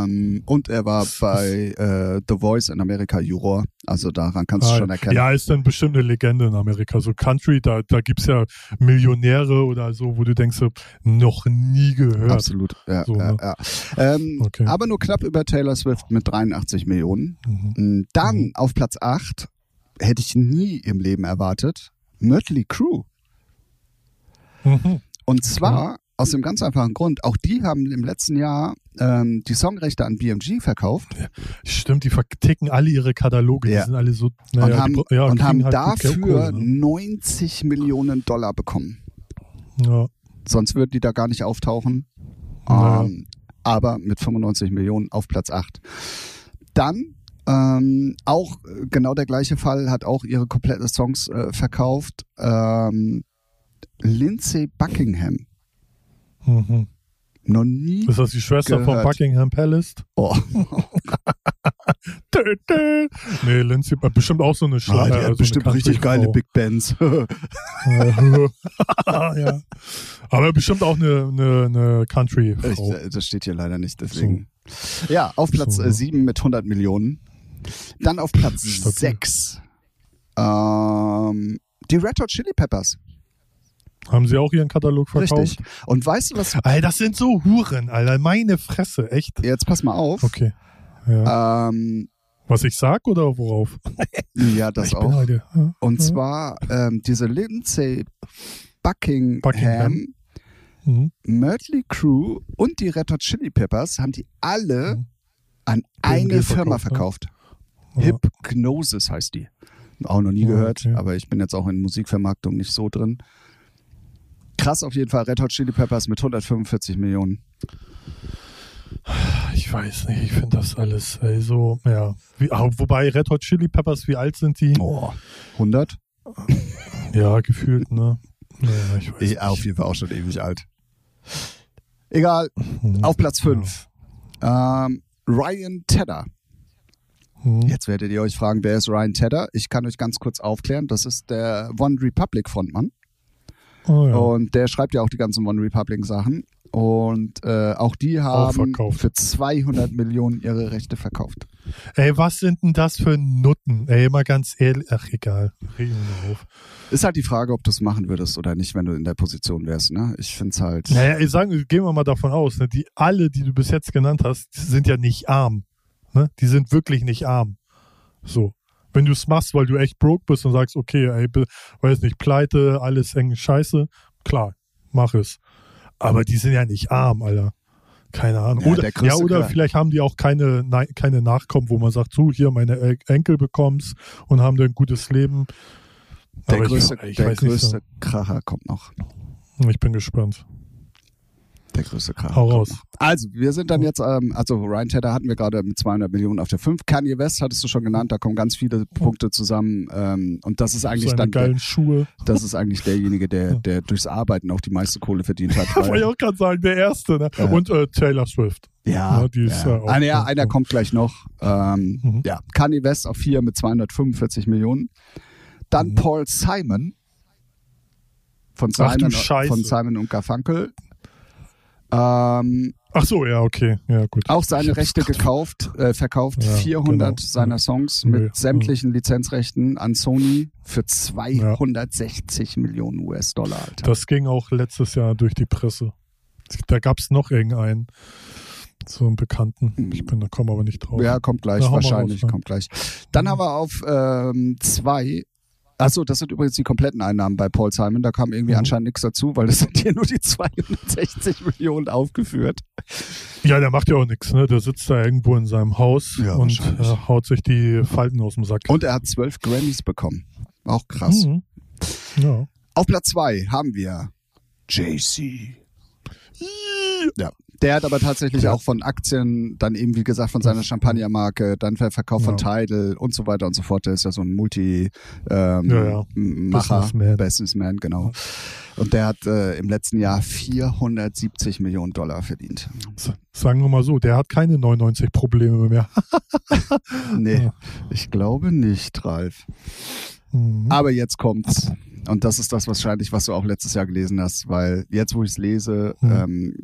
Ähm, und er war bei äh, The Voice in Amerika Juror. Also daran kannst du Ah, schon erkennen. Ja, ist dann bestimmt eine Legende in Amerika. So Country, da, da gibt's ja Millionäre oder so, wo du denkst, noch nie gehört. Absolut. Ja, So, ja, ne? ja. Ähm, Okay. Aber nur knapp über Taylor Swift mit 83 Millionen. Mhm. Dann Mhm. auf Platz 8 hätte ich nie im Leben erwartet. Mötley Crew. Mhm. Und zwar aus dem ganz einfachen Grund, auch die haben im letzten Jahr ähm, die Songrechte an BMG verkauft Stimmt, die verticken alle ihre Kataloge. Ja. Die sind alle so. und naja, haben, die, ja, und haben halt dafür Kohle, ne? 90 Millionen Dollar bekommen. ja. Sonst würden die da gar nicht auftauchen. Ja. Ähm, aber mit 95 Millionen auf Platz 8. Dann ähm, auch genau der gleiche Fall, hat auch ihre komplette Songs äh, verkauft. Ähm, Lindsay Buckingham. Mhm. Noch nie. Ist das die Schwester von Gehört. Buckingham Palace? Oh, Dö, dö. Nee, Lindsay, äh, bestimmt auch so eine Ah, Schlager. die hat bestimmt richtig geile Big Bands. ja. Aber bestimmt auch eine, eine, eine Ich, Country-Frau. äh, das steht hier leider nicht, deswegen. Ja, auf Platz So. äh, 7 mit 100 Millionen. Dann auf Platz Stabil. 6 ähm, die Red Hot Chili Peppers. Haben sie auch ihren Katalog verkauft? Richtig. Und weißt du was? Alter, das sind so Huren, Alter. Meine Fresse, echt. Jetzt pass mal auf. Okay. Ja. Ähm, Was ich sag oder worauf? ja, das ich auch. heute. Ja. Und Ja. zwar ähm, diese Lindsay Buckingham, Buckingham. Mhm. Mötley Crew und die Red Hot Chili Peppers haben die alle Mhm. an eine Firma verkauft, ne? verkauft. Ja. Hypnosis heißt die. Auch noch nie gehört, okay. aber ich bin jetzt auch in Musikvermarktung nicht so drin. Krass auf jeden Fall, Red Hot Chili Peppers mit 145 Millionen. Ich weiß nicht, ich finde das alles ey, so, ja. Wie, wobei Red Hot Chili Peppers, wie alt sind die? Oh, 100? Ja, gefühlt, ne? Ja, ich weiß Ich, auf jeden Fall auch schon ewig alt. Egal, nicht. auf Platz 5. Ähm, Ryan Tedder. Mhm. Jetzt werdet ihr euch fragen, wer ist Ryan Tedder? Ich kann euch ganz kurz aufklären. Das ist der One Republic Frontmann. Oh, ja. Und der schreibt ja auch die ganzen One Republic Sachen. Und äh, auch die haben verkauft. für 200 Millionen ihre Rechte verkauft. Ey, was sind denn das für Nutten? Ey, mal ganz ehrlich. Ach, egal. Ist halt die Frage, ob du es machen würdest oder nicht, wenn du in der Position wärst. Ne? Ich finde es halt. Naja, ich sagen, gehen wir mal davon aus, ne, die alle, die du bis jetzt genannt hast, sind ja nicht arm. Ne? Die sind wirklich nicht arm. So. Wenn du es machst, weil du echt broke bist und sagst, okay, ey, weiß nicht, pleite, alles eng Scheiße, klar, mach es. Aber die sind ja nicht arm, Alter. Keine Ahnung. Ja, oder der ja, oder vielleicht haben die auch keine, keine Nachkommen, wo man sagt, so, hier, meine En- Enkel bekomm's und haben dann ein gutes Leben. Der Aber größte, ich, ich der nicht größte so. Kracher kommt noch. Ich bin gespannt. Der größte Kracher. Hau raus. Also, wir sind dann jetzt, ähm, also Ryan Tedder hatten wir gerade mit 200 Millionen auf der 5. Kanye West hattest du schon genannt, da kommen ganz viele Punkte zusammen. Ähm, und das ist eigentlich Seine dann, der, geilen Schuhe. das ist eigentlich derjenige, der, der durchs Arbeiten auch die meiste Kohle verdient hat. Wollte ich auch gerade sagen, der Erste. Ne? Ja. Und äh, Taylor Swift. ja, Ja, ist ja. auch- Ah, ja, einer ja. kommt gleich noch. Ähm, Mhm. Ja, Kanye West auf 4 mit 245 Millionen. Dann Mhm. Paul Simon von Ach Simon, Scheiße. von Simon und Garfunkel. Ähm, Ach so, ja, okay. Ja, gut. auch seine Rechte gekauft, äh, verkauft, Ja, 400 genau. seiner Songs Ja. mit Ja. sämtlichen Lizenzrechten an Sony für 260 Millionen US-Dollar, Alter. Das ging auch letztes Jahr durch die Presse. Da gab es noch irgendeinen, so einen Bekannten. Ich bin, da komme aber nicht drauf. Ja, kommt gleich, wahrscheinlich, raus, ja. kommt gleich. Dann Mhm. haben wir auf ähm, zwei. Achso, das sind übrigens die kompletten Einnahmen bei Paul Simon. Da kam irgendwie Mhm. anscheinend nichts dazu, weil es sind hier nur die 260 Millionen aufgeführt. Ja, der macht ja auch nichts, ne? Der sitzt da irgendwo in seinem Haus Ja, und äh, haut sich die Falten aus dem Sack. Und er hat zwölf Grammys bekommen. Auch krass. Mhm. Ja. Auf Platz zwei haben wir JC. Ja. Der hat aber tatsächlich Ja. auch von Aktien, dann eben wie gesagt von seiner Champagnermarke, dann Verkauf von Ja. Tidal und so weiter und so fort. Der ist ja so ein Multi ähm, Ja, Businessman. Businessman, genau. Und der hat äh, im letzten Jahr 470 Millionen Dollar verdient. Sagen wir mal so, der hat keine 99 Probleme mehr. Nee, ich glaube nicht, Ralf. Mhm. Aber jetzt kommt's. Und das ist das wahrscheinlich, was du auch letztes Jahr gelesen hast, weil jetzt, wo ich es lese, Mhm. ähm,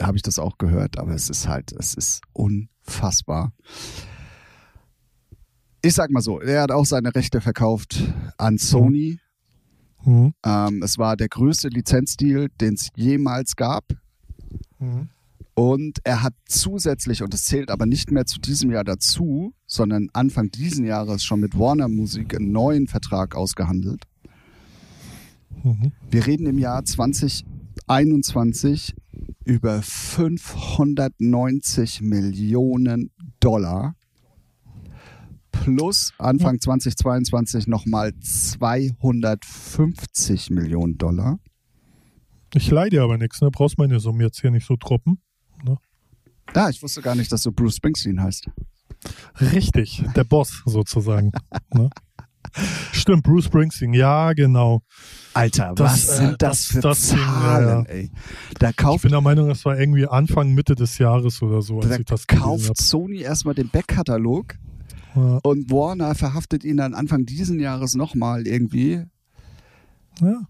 habe ich das auch gehört, aber es ist halt, es ist unfassbar. Ich sag mal so, er hat auch seine Rechte verkauft an Sony. Mhm. Ähm, es war der größte Lizenzdeal, den es jemals gab. Mhm. Und er hat zusätzlich, und das zählt aber nicht mehr zu diesem Jahr dazu, sondern Anfang diesen Jahres schon mit Warner Musik einen neuen Vertrag ausgehandelt. Mhm. Wir reden im Jahr 2021 über 590 Millionen Dollar plus Anfang 2022 nochmal 250 Millionen Dollar. Ich leide aber nichts, ne? Brauchst meine Summe jetzt hier nicht so droppen. Ah, ich wusste gar nicht, dass du Bruce Springsteen heißt. Richtig, der Boss sozusagen. ne? Stimmt, Bruce Springsteen, ja, genau. Alter, Das, was äh, sind das, das- für das Ding, Zahlen, ja, ja. ey? Da Ich kauft, bin der Meinung, das war irgendwie Anfang, Mitte des Jahres oder so, als da ich das kauft Sony erstmal den Backkatalog habe. und Warner verhaftet ihn dann Anfang diesen Jahres nochmal irgendwie. Ja. ja.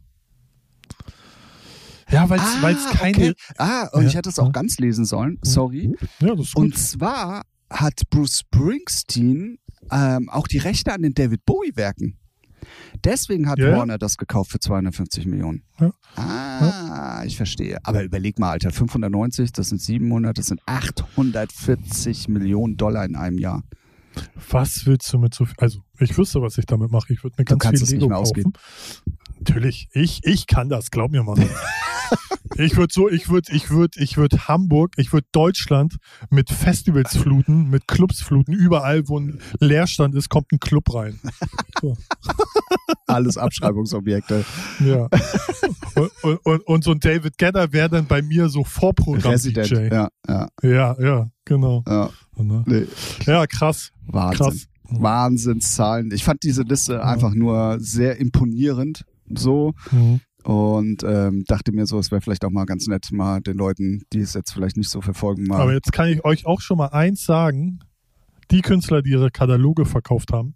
Ja, weil es keine. okay. Ah, und Ja, ich hätte es auch ja. ganz lesen sollen. Sorry. Ja, das ist gut. Und zwar hat Bruce Springsteen ähm, auch die Rechte an den David Bowie-Werken. Deswegen hat Ja, ja. Warner das gekauft für 250 Millionen. Ja. Ah, ich verstehe. Aber überleg mal, Alter, 590, das sind 700, das sind 840 Millionen Dollar in einem Jahr. Was willst du mit so viel? Also, ich wüsste, was ich damit mache. Ich würde mir ganz viel Lego mehr kaufen. ausgeben. Natürlich, ich, ich kann das, glaub mir mal. ich würde so, ich würde, ich würde, ich würde Hamburg, ich würde Deutschland mit Festivals fluten, mit Clubs fluten. Überall, wo ein Leerstand ist, kommt ein Club rein. So. Alles Abschreibungsobjekte. Ja. und, und, und, und so ein David Gedder wäre dann bei mir so Vorprogramm-DJ. Ja, ja, Ja, ja, genau. ja. Ne? Nee. Ja, krass. Wahnsinn. Krass. Wahnsinnszahlen. Ich fand diese Liste einfach nur sehr imponierend. So. Mhm. Und ähm, dachte mir so, es wäre vielleicht auch mal ganz nett, mal den Leuten, die es jetzt vielleicht nicht so verfolgen, mal. Aber jetzt kann ich euch auch schon mal eins sagen. Die Künstler, die ihre Kataloge verkauft haben,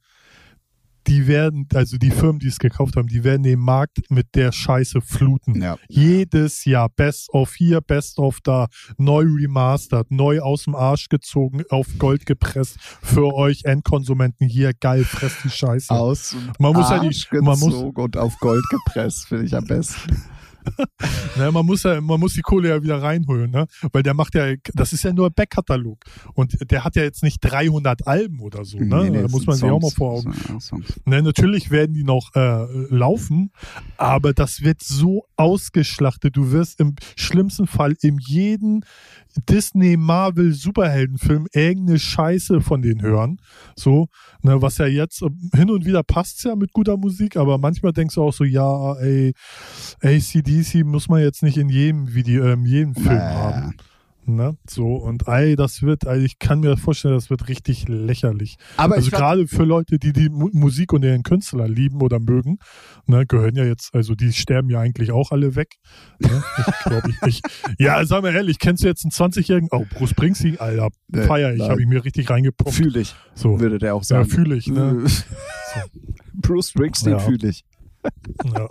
die werden, also die Firmen, die es gekauft haben, die werden den Markt mit der Scheiße fluten. ja. Jedes Jahr Best of hier, Best of da, neu remastered, neu aus dem Arsch gezogen, auf Gold gepresst. Für euch Endkonsumenten hier, geil, presst die Scheiße. Aus Man muss ja die- Arsch man muss- und auf Gold gepresst, finde ich am besten. Ne, man muss ja, man muss die Kohle ja wieder reinholen, ne? Weil der macht ja, das ist ja nur Backkatalog. Und der hat ja jetzt nicht 300 Alben oder so, ne? Nee, nee, da muss man sich auch mal vor Augen ja. Ne, natürlich werden die noch äh, laufen, aber das wird so ausgeschlachtet. Du wirst im schlimmsten Fall in jedem Disney, Marvel, Superheldenfilm irgendeine Scheiße von denen hören. So, ne, was ja jetzt hin und wieder passt ja mit guter Musik, aber manchmal denkst du auch so, ja, ey, ACDC muss man jetzt nicht in jedem Video, äh, in jedem Film Naja. haben. Ne? So, und ey, das wird, ey, ich kann mir vorstellen, das wird richtig lächerlich. Aber also gerade für Leute, die die Mu Musik und ihren Künstler lieben oder mögen, ne, gehören ja jetzt, also die sterben ja eigentlich auch alle weg. Ne? Ich glaube, ich, ich, ja, sag mal ehrlich, kennst du jetzt einen 20-Jährigen? Oh, Bruce Springsteen, Alter, Nee, feier ich, habe ich mir richtig reingepumpt. Fühl ich, So, würde der auch ja, sagen. fühle ich, ne? Bruce Springsteen Ja. fühle ich. Ja.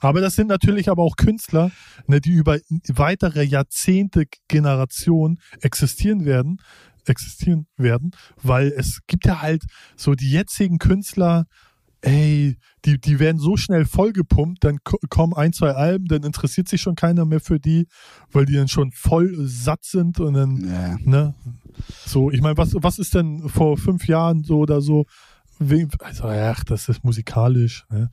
Aber das sind natürlich aber auch Künstler, ne, die über weitere Jahrzehnte, Generationen existieren werden, existieren werden, weil es gibt ja halt so die jetzigen Künstler, ey, die, die werden so schnell vollgepumpt, dann ko- kommen ein, zwei Alben, dann interessiert sich schon keiner mehr für die, weil die dann schon voll satt sind und dann Ja. Ne? So, ich meine, was, was ist denn vor fünf Jahren so oder so? Also, ach, das ist musikalisch. Ne?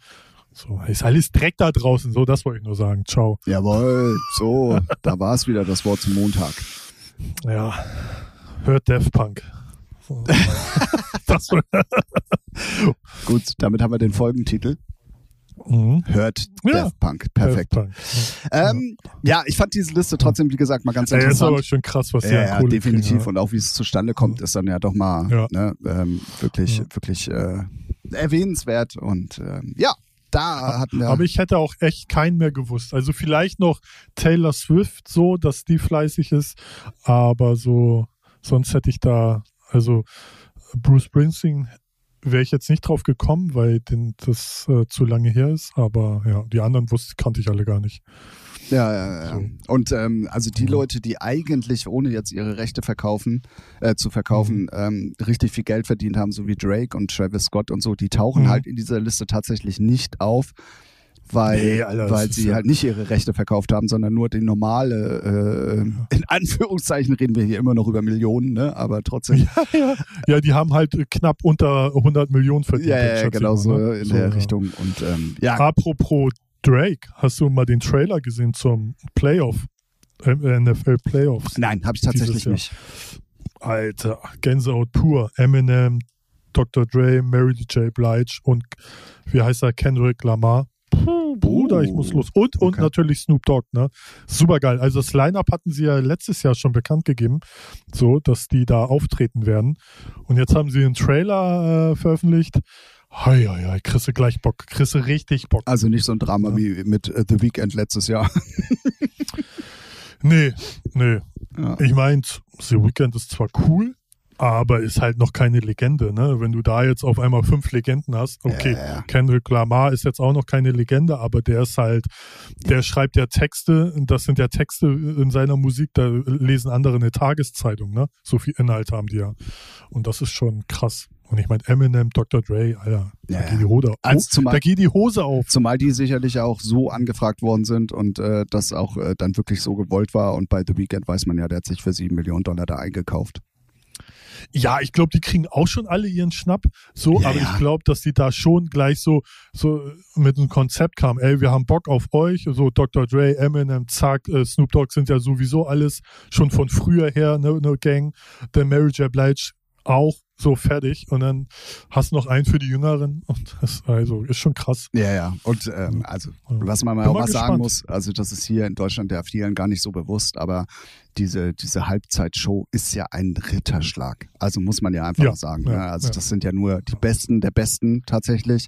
So, ist alles Dreck da draußen. So, das wollte ich nur sagen. Ciao. Jawohl, so, da war es wieder das Wort zum Montag. Ja, hört Def Punk. So. das Gut, damit haben wir den Folgentitel. mhm. Hört Ja. Daft Punk. Perfekt. Def Punk. Ähm, ja, ich fand diese Liste trotzdem, wie gesagt, mal ganz Ey, ist interessant. aber schon krass, was die Ja, ja, definitiv. kriegen, ja. Und auch wie es zustande kommt, ist dann ja doch mal Ja. Ne, ähm, wirklich, Ja. wirklich äh, erwähnenswert. Und ähm, ja, da hatten wir. Aber ich hätte auch echt keinen mehr gewusst. Also vielleicht noch Taylor Swift so, dass die fleißig ist, aber so, sonst hätte ich da, also Bruce Springsteen wäre ich jetzt nicht drauf gekommen, weil das äh, zu lange her ist, aber ja, die anderen wusste, kannte ich alle gar nicht. Ja, ja, ja. Und ähm, also die Ja. Leute, die eigentlich, ohne jetzt ihre Rechte verkaufen, äh, zu verkaufen, Mhm. ähm, richtig viel Geld verdient haben, so wie Drake und Travis Scott und so, die tauchen Mhm. halt in dieser Liste tatsächlich nicht auf, weil, Nee, Alter, weil sie ja- halt nicht ihre Rechte verkauft haben, sondern nur die normale, äh, in Anführungszeichen reden wir hier immer noch über Millionen, ne? aber trotzdem. Ja, ja. ja, die haben halt knapp unter 100 Millionen verdient. Ja, ja, genau so ne? in So, der. Richtung. Und ähm, ja, Apropos Drake, hast du mal den Trailer gesehen zum Playoff, äh, NFL Playoffs? nein, habe ich tatsächlich nicht. Alter, Gänsehaut pur. Eminem, Dr. Dre, Mary J. Blige und wie heißt er, Kendrick Lamar. Bruder, ich muss los. Und, und Okay. natürlich Snoop Dogg, ne? Super geil. Also das Line-Up hatten sie ja letztes Jahr schon bekannt gegeben, so, dass die da auftreten werden. Und jetzt haben sie einen Trailer äh, veröffentlicht. Hei, hei, hei, kriegst du gleich Bock. Kriegst du richtig Bock. Also nicht so ein Drama Ja. wie mit äh, The Weeknd letztes Jahr. Nee, nee. Ja. Ich meine, The Weeknd ist zwar cool, aber ist halt noch keine Legende, ne? Wenn du da jetzt auf einmal fünf Legenden hast, okay, Ja, ja. Kendrick Lamar ist jetzt auch noch keine Legende, aber der ist halt, der schreibt ja Texte, und das sind ja Texte in seiner Musik, da lesen andere eine Tageszeitung, ne? So viel Inhalt haben die ja. Und das ist schon krass. Und ich meine, Eminem, Dr. Dre, Alter, da Ja, geht die Hose auf. Also zumal- da geht die Hose auf. Zumal die sicherlich auch so angefragt worden sind und äh, das auch äh, dann wirklich so gewollt war. Und bei The Weeknd weiß man ja, der hat sich für sieben Millionen Dollar da eingekauft. Ja, ich glaube, die kriegen auch schon alle ihren Schnapp. So, Ja, aber ja. ich glaube, dass die da schon gleich so, so mit einem Konzept kamen. Ey, wir haben Bock auf euch. So Dr. Dre, Eminem, Zack, äh, Snoop Dogg sind ja sowieso alles schon von früher her ne, ne Gang. Der Mary J. Blige auch so fertig. Und dann hast du noch einen für die Jüngeren. Und das also ist schon krass. Ja, ja. Und ähm, also, was man mal auch mal sagen muss, also das ist hier in Deutschland ja vielen gar nicht so bewusst, aber diese, diese Halbzeitshow ist ja ein Ritterschlag. Also muss man ja einfach Ja, sagen. ja, ne? Also ja. das sind ja nur die Besten der Besten tatsächlich.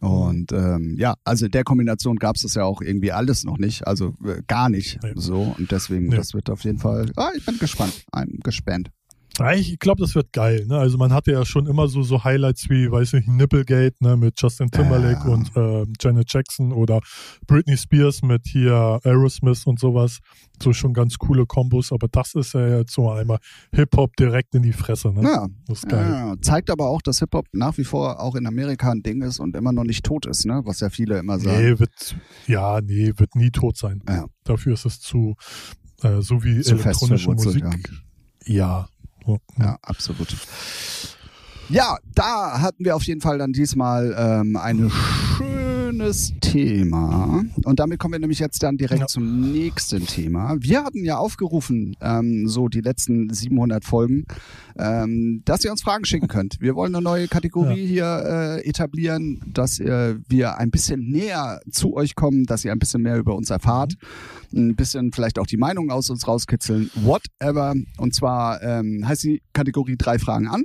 Und ähm, ja, also in der Kombination gab es das ja auch irgendwie alles noch nicht, also äh, gar nicht Nee. so. Und deswegen, Nee. das wird auf jeden Fall, ah, ich bin gespannt, I'm gespannt. Ja, Ich glaube, das wird geil. Ne? Also man hatte ja schon immer so, so Highlights wie, weiß nicht, Nipplegate ne? mit Justin Timberlake Ja. und äh, Janet Jackson oder Britney Spears mit hier Aerosmith und sowas. So schon ganz coole Kombos. Aber das ist ja jetzt so einmal Hip-Hop direkt in die Fresse. Ne? Ja, Das ist geil. Ja, zeigt aber auch, dass Hip-Hop nach wie vor auch in Amerika ein Ding ist und immer noch nicht tot ist, ne? was ja viele immer sagen. Nee, wird, ja, nee, wird nie tot sein. Ja. Dafür ist es zu, äh, so wie Zu elektronische Musik. Ja. So, Ja, absolut. Ja, da hatten wir auf jeden Fall dann diesmal ähm, eine schöne schönes Thema. Und damit kommen wir nämlich jetzt dann direkt ja. zum nächsten Thema. Wir hatten ja aufgerufen, ähm, so die letzten 700 Folgen, ähm, dass ihr uns Fragen schicken könnt. Wir wollen eine neue Kategorie ja. hier äh, etablieren, dass äh, wir ein bisschen näher zu euch kommen, dass ihr ein bisschen mehr über uns erfahrt, mhm. ein bisschen vielleicht auch die Meinung aus uns rauskitzeln, whatever. Und zwar ähm, heißt die Kategorie drei Fragen an.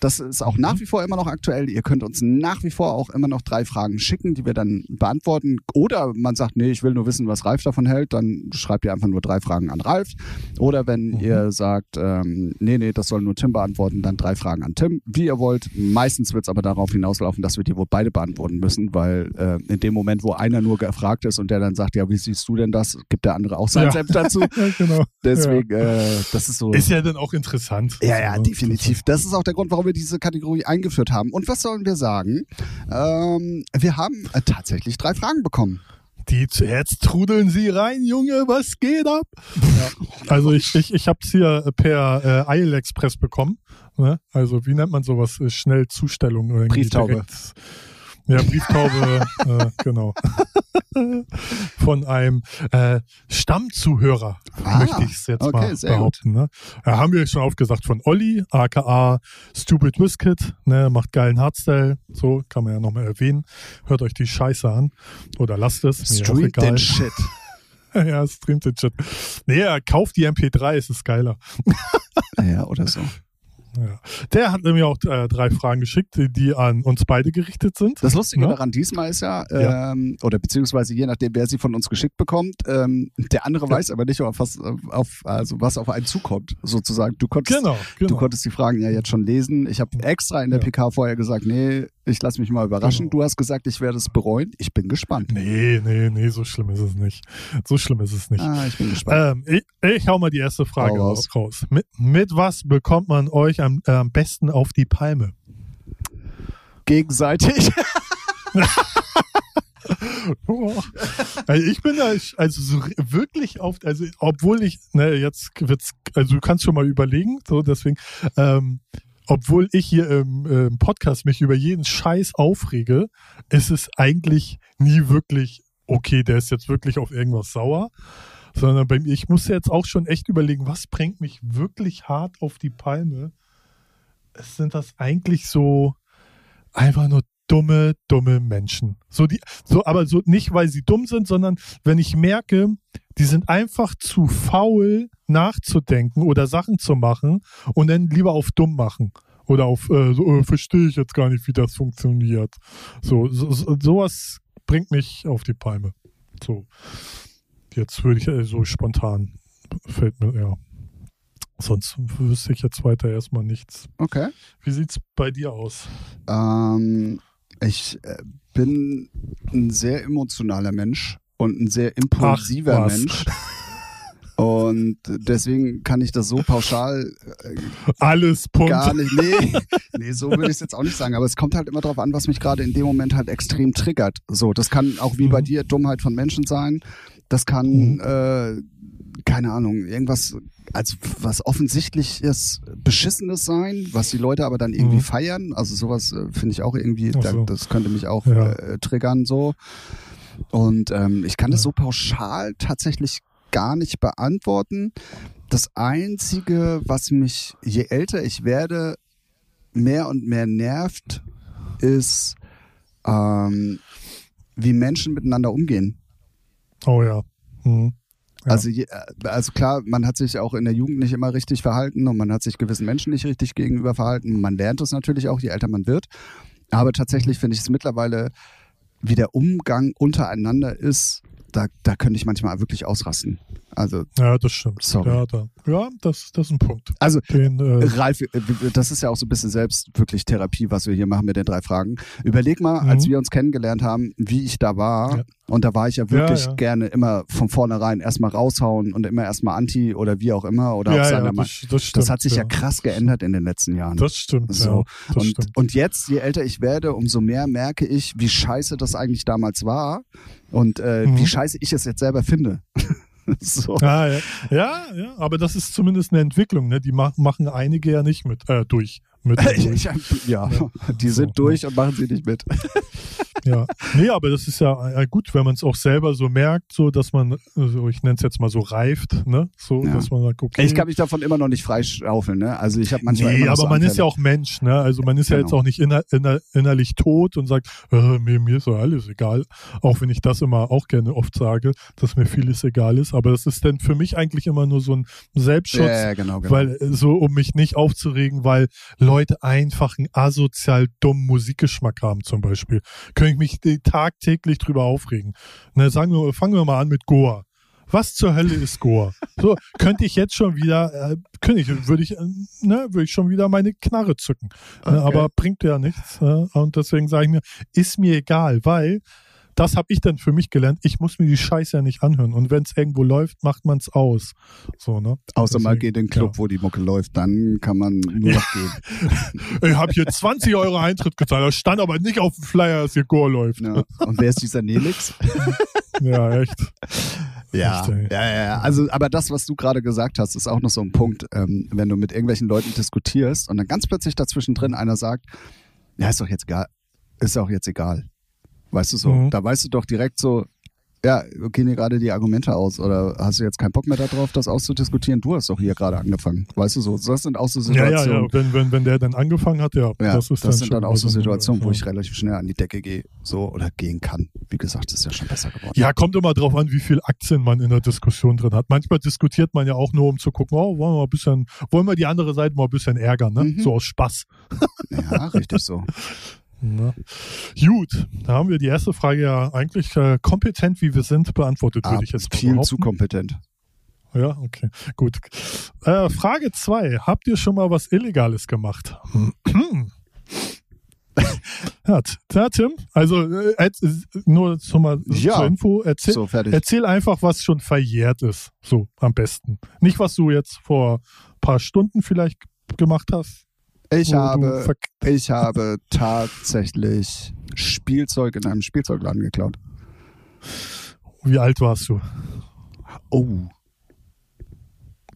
Das ist auch nach mhm. wie vor immer noch aktuell. Ihr könnt uns nach wie vor auch immer noch drei Fragen schicken, die wir dann beantworten. Oder man sagt, nee, ich will nur wissen, was Ralf davon hält, dann schreibt ihr einfach nur drei Fragen an Ralf. Oder wenn mhm. ihr sagt, ähm, nee, nee, das soll nur Tim beantworten, dann drei Fragen an Tim, wie ihr wollt. Meistens wird es aber darauf hinauslaufen, dass wir die wohl beide beantworten müssen, weil äh, in dem Moment, wo einer nur gefragt ist und der dann sagt, ja, wie siehst du denn das, gibt der andere auch sein ja. Selbst dazu. genau. Deswegen, ja. äh, das ist so. Ist ja dann auch interessant. Ja, ja, definitiv. Das ist auch der Grund, warum wir wir diese Kategorie eingeführt haben. Und was sollen wir sagen? Ähm, wir haben äh, tatsächlich drei Fragen bekommen. Die jetzt trudeln sie rein, Junge, was geht ab? Ja. Also ich, ich, ich habe es hier per äh, Eil Express bekommen. Ne? Also wie nennt man sowas? Äh, schnell Zustellung. Brieftaube. Direkt. Ja, Brieftaube, äh, genau. Von einem äh, Stammzuhörer, ah, möchte ich es jetzt okay, mal behaupten. Ne? Ja, haben wir schon aufgesagt von Olli, aka Stupid Whisket, ne, macht geilen Hardstyle, so kann man ja nochmal erwähnen. Hört euch die Scheiße an oder lasst es. Stream den Shit. ja, streamt den Shit. Nee, kauft die MP3, es ist geiler. ja, oder so. Ja. Der hat nämlich auch äh, drei Fragen geschickt, die an uns beide gerichtet sind. Das Lustige ja? Ne? daran diesmal ist ja, ähm, ja, oder beziehungsweise je nachdem, wer sie von uns geschickt bekommt, ähm, der andere ja. weiß aber nicht, auf was, auf, also was auf einen zukommt, sozusagen. Du konntest, genau, genau. Du konntest die Fragen ja jetzt schon lesen. Ich habe extra in der PK vorher gesagt, nee, ich lasse mich mal überraschen. Genau. Du hast gesagt, ich werde es bereuen. Ich bin gespannt. Nee, nee, nee, so schlimm ist es nicht. So schlimm ist es nicht. Ah, ich bin gespannt. Ähm, ich, ich hau mal die erste Frage raus. raus. Mit, mit was bekommt man euch am, äh, am besten auf die Palme? Gegenseitig. also ich bin da also so wirklich oft, also obwohl ich, ne, jetzt wird's, also du kannst schon mal überlegen, so deswegen, ähm, obwohl ich hier im, im, Podcast mich über jeden Scheiß aufrege, ist es eigentlich nie wirklich, okay, der ist jetzt wirklich auf irgendwas sauer. Sondern bei mir, ich muss jetzt auch schon echt überlegen, was bringt mich wirklich hart auf die Palme? Es sind das eigentlich so einfach nur dumme, dumme Menschen. So die, so, aber so nicht, weil sie dumm sind, sondern wenn ich merke, die sind einfach zu faul, nachzudenken oder Sachen zu machen und dann lieber auf dumm machen. Oder auf, äh, so, äh, verstehe ich jetzt gar nicht, wie das funktioniert. So, so, sowas bringt mich auf die Palme. So. Jetzt würde ich äh, so spontan, fällt mir, ja. Sonst wüsste ich jetzt weiter erstmal nichts. Okay. Wie sieht es bei dir aus? Ähm, ich äh, bin ein sehr emotionaler Mensch und ein sehr impulsiver Ach, Mensch. Und deswegen kann ich das so pauschal äh, alles Punkt. gar nicht. Nee, nee so würde ich es jetzt auch nicht sagen. Aber es kommt halt immer darauf an, was mich gerade in dem Moment halt extrem triggert. So, das kann auch wie mhm. bei dir Dummheit von Menschen sein. Das kann, mhm. äh, keine Ahnung, irgendwas, also was offensichtlich ist, Beschissenes sein, was die Leute aber dann irgendwie mhm. feiern. Also sowas äh, finde ich auch irgendwie, so. da, das könnte mich auch ja. äh, triggern so. Und ähm, ich kann das so pauschal tatsächlich gar nicht beantworten. Das Einzige, was mich, je älter ich werde, mehr und mehr nervt, ist, ähm, wie Menschen miteinander umgehen. Oh ja. Mhm. Ja. Also, also klar, man hat sich auch in der Jugend nicht immer richtig verhalten und man hat sich gewissen Menschen nicht richtig gegenüber verhalten. Man lernt es natürlich auch, je älter man wird. Aber tatsächlich finde ich es mittlerweile, wie der Umgang untereinander ist, da, da könnte ich manchmal wirklich ausrasten. Also, ja, das stimmt. Sorry. Ja, da, ja das, das ist ein Punkt. Also, den, äh, Ralf, äh, das ist ja auch so ein bisschen selbst wirklich Therapie, was wir hier machen mit den drei Fragen. Überleg mal, mhm. als wir uns kennengelernt haben, wie ich da war. Ja. Und da war ich ja wirklich ja, ja. gerne immer von vornherein erstmal raushauen und immer erstmal anti oder wie auch immer oder ja, auf seiner ja, das, das, stimmt, das, hat sich ja. krass geändert in den letzten Jahren. Das stimmt. So. Das und, stimmt. und jetzt, je älter ich werde, umso mehr merke ich, wie scheiße das eigentlich damals war und äh, mhm. wie scheiße ich es jetzt selber finde. so. ah, ja. ja. ja, aber das ist zumindest eine Entwicklung. Ne? Die ma machen einige ja nicht mit äh, durch. Mit ich, ja, die sind so, durch und machen sie nicht mit. ja. Nee, aber das ist ja gut, wenn man es auch selber so merkt, so dass man, also ich nenne es jetzt mal so reift, ne? So, Ja. dass man sagt, okay. Ich kann mich davon immer noch nicht freischaufeln, ne? Also ich habe manchmal Nee, aber so man ist Anfälle. ja auch Mensch, ne? Also man ist ja Genau. jetzt auch nicht inner, inner, innerlich tot und sagt, äh, mir, mir ist ja alles egal. Auch wenn ich das immer auch gerne oft sage, dass mir vieles egal ist. Aber das ist dann für mich eigentlich immer nur so ein Selbstschutz, ja, ja, genau, genau. weil äh, so um mich nicht aufzuregen, weil Leute einfach einen asozial dummen Musikgeschmack haben zum Beispiel. Könnte ich mich tagtäglich drüber aufregen. Ne, sagen wir, fangen wir mal an mit Goa. Was zur Hölle ist Goa? So, könnte ich jetzt schon wieder, äh, könnte ich, würde ich, äh, ne, würde ich schon wieder meine Knarre zücken. Okay. Ne, aber bringt ja nichts. Äh, und deswegen sage ich mir, ist mir egal, weil das habe ich dann für mich gelernt. Ich muss mir die Scheiße ja nicht anhören. Und wenn es irgendwo läuft, macht man es aus. So, ne? Außer man Deswegen, geht in den Club, wo die Mucke läuft, dann kann man nur noch gehen. Ich habe hier 20 Euro Eintritt gezahlt. Da stand aber nicht auf dem Flyer, dass hier Goa läuft. Ja. Und wer ist dieser Nelix? Ja, echt. Ja, Echt, ja, ja, ja. Also, aber das, was du gerade gesagt hast, ist auch noch so ein Punkt, ähm, wenn du mit irgendwelchen Leuten diskutierst und dann ganz plötzlich dazwischen drin einer sagt, ja, ist doch jetzt egal, ist auch jetzt egal. Weißt du so, Mhm. da weißt du doch direkt so, ja, gehen dir gerade die Argumente aus oder hast du jetzt keinen Bock mehr darauf, das auszudiskutieren? Du hast doch hier gerade angefangen. Weißt du so, das sind auch so Ja, ja, Situationen. ja. Wenn, wenn, wenn der dann angefangen hat, ja. Ja, das das, dann sind dann auch so Situationen, wo ja. ich relativ schnell an die Decke gehe, so oder gehen kann. Wie gesagt, ist ja schon besser geworden. Ja, kommt immer drauf an, wie viel Aktien man in der Diskussion drin hat. Manchmal diskutiert man ja auch nur, um zu gucken, oh, wollen wir ein bisschen, wollen wir die andere Seite mal ein bisschen ärgern, ne? Mhm. So aus Spaß. Ja, richtig so. Ne? Gut, da haben wir die erste Frage ja eigentlich äh, kompetent, wie wir sind, beantwortet, würde Ah, ich jetzt mal viel zu kompetent. Ja, okay, gut. Äh, Frage zwei: Habt ihr schon mal was Illegales gemacht? ja, t- ja, Tim, also äh, nur zum mal Ja. zur Info, erzähl, So, erzähl einfach, was schon verjährt ist, so am besten. Nicht, was du jetzt vor ein paar Stunden vielleicht gemacht hast. Ich du habe, ich habe tatsächlich Spielzeug in einem Spielzeugladen geklaut. Wie alt warst du? Oh.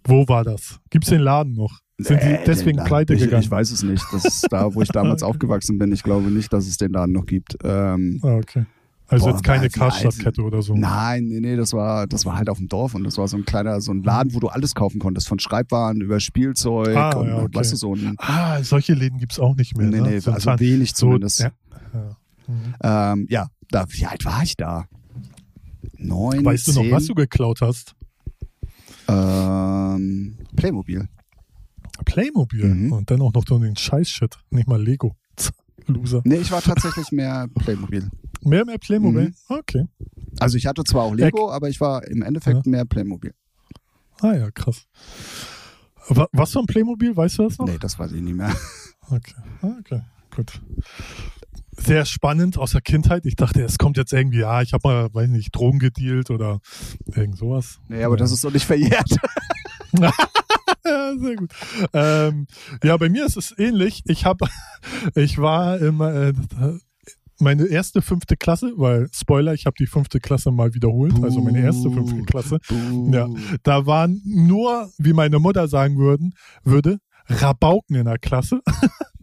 Wo war das? Gibt's den Laden noch? Sind die deswegen pleite ich, gegangen? Ich weiß es nicht. Das ist da, wo ich damals aufgewachsen bin. Ich glaube nicht, dass es den Laden noch gibt. Ähm, Ah, okay. Also Boah, jetzt keine also, Karstadtkette oder so. Nein, nee, nee, das war, das war halt auf dem Dorf und das war so ein kleiner, so ein Laden, wo du alles kaufen konntest, von Schreibwaren über Spielzeug Ah, und ja, okay. weißt du, so ein, Ah, solche Läden gibt's auch nicht mehr. nee, ne? nee, So also wenig so, zumindest. Ja. Ja. Mhm. Ähm, ja, da, wie alt war ich da? Neun, Weißt du noch, zehn? was du geklaut hast? Ähm, Playmobil. Playmobil. Mhm. Und dann auch noch so den Scheiß-Shit. Nicht mal Lego. Loser. Nee, ich war tatsächlich mehr Playmobil. Mehr, mehr Playmobil? Mhm. Okay. Also ich hatte zwar auch Lego, aber ich war im Endeffekt mehr Playmobil. Ah ja, krass. Wa- Was für ein Playmobil? Weißt du das noch? Nee, das weiß ich nicht mehr. Okay. Ah, okay, gut. Sehr spannend aus der Kindheit. Ich dachte, es kommt jetzt irgendwie, ja, ich habe mal, weiß nicht, Drogen gedealt oder irgend sowas. Nee, aber das ist doch nicht verjährt. Ja, sehr gut. Ähm, ja, bei mir ist es ähnlich. Ich habe, ich war immer äh, meine erste fünfte Klasse, weil Spoiler, ich habe die fünfte Klasse mal wiederholt, also meine erste Buh. fünfte Klasse. Buh. Ja. Da waren nur, wie meine Mutter sagen würden, würde, Rabauken in der Klasse.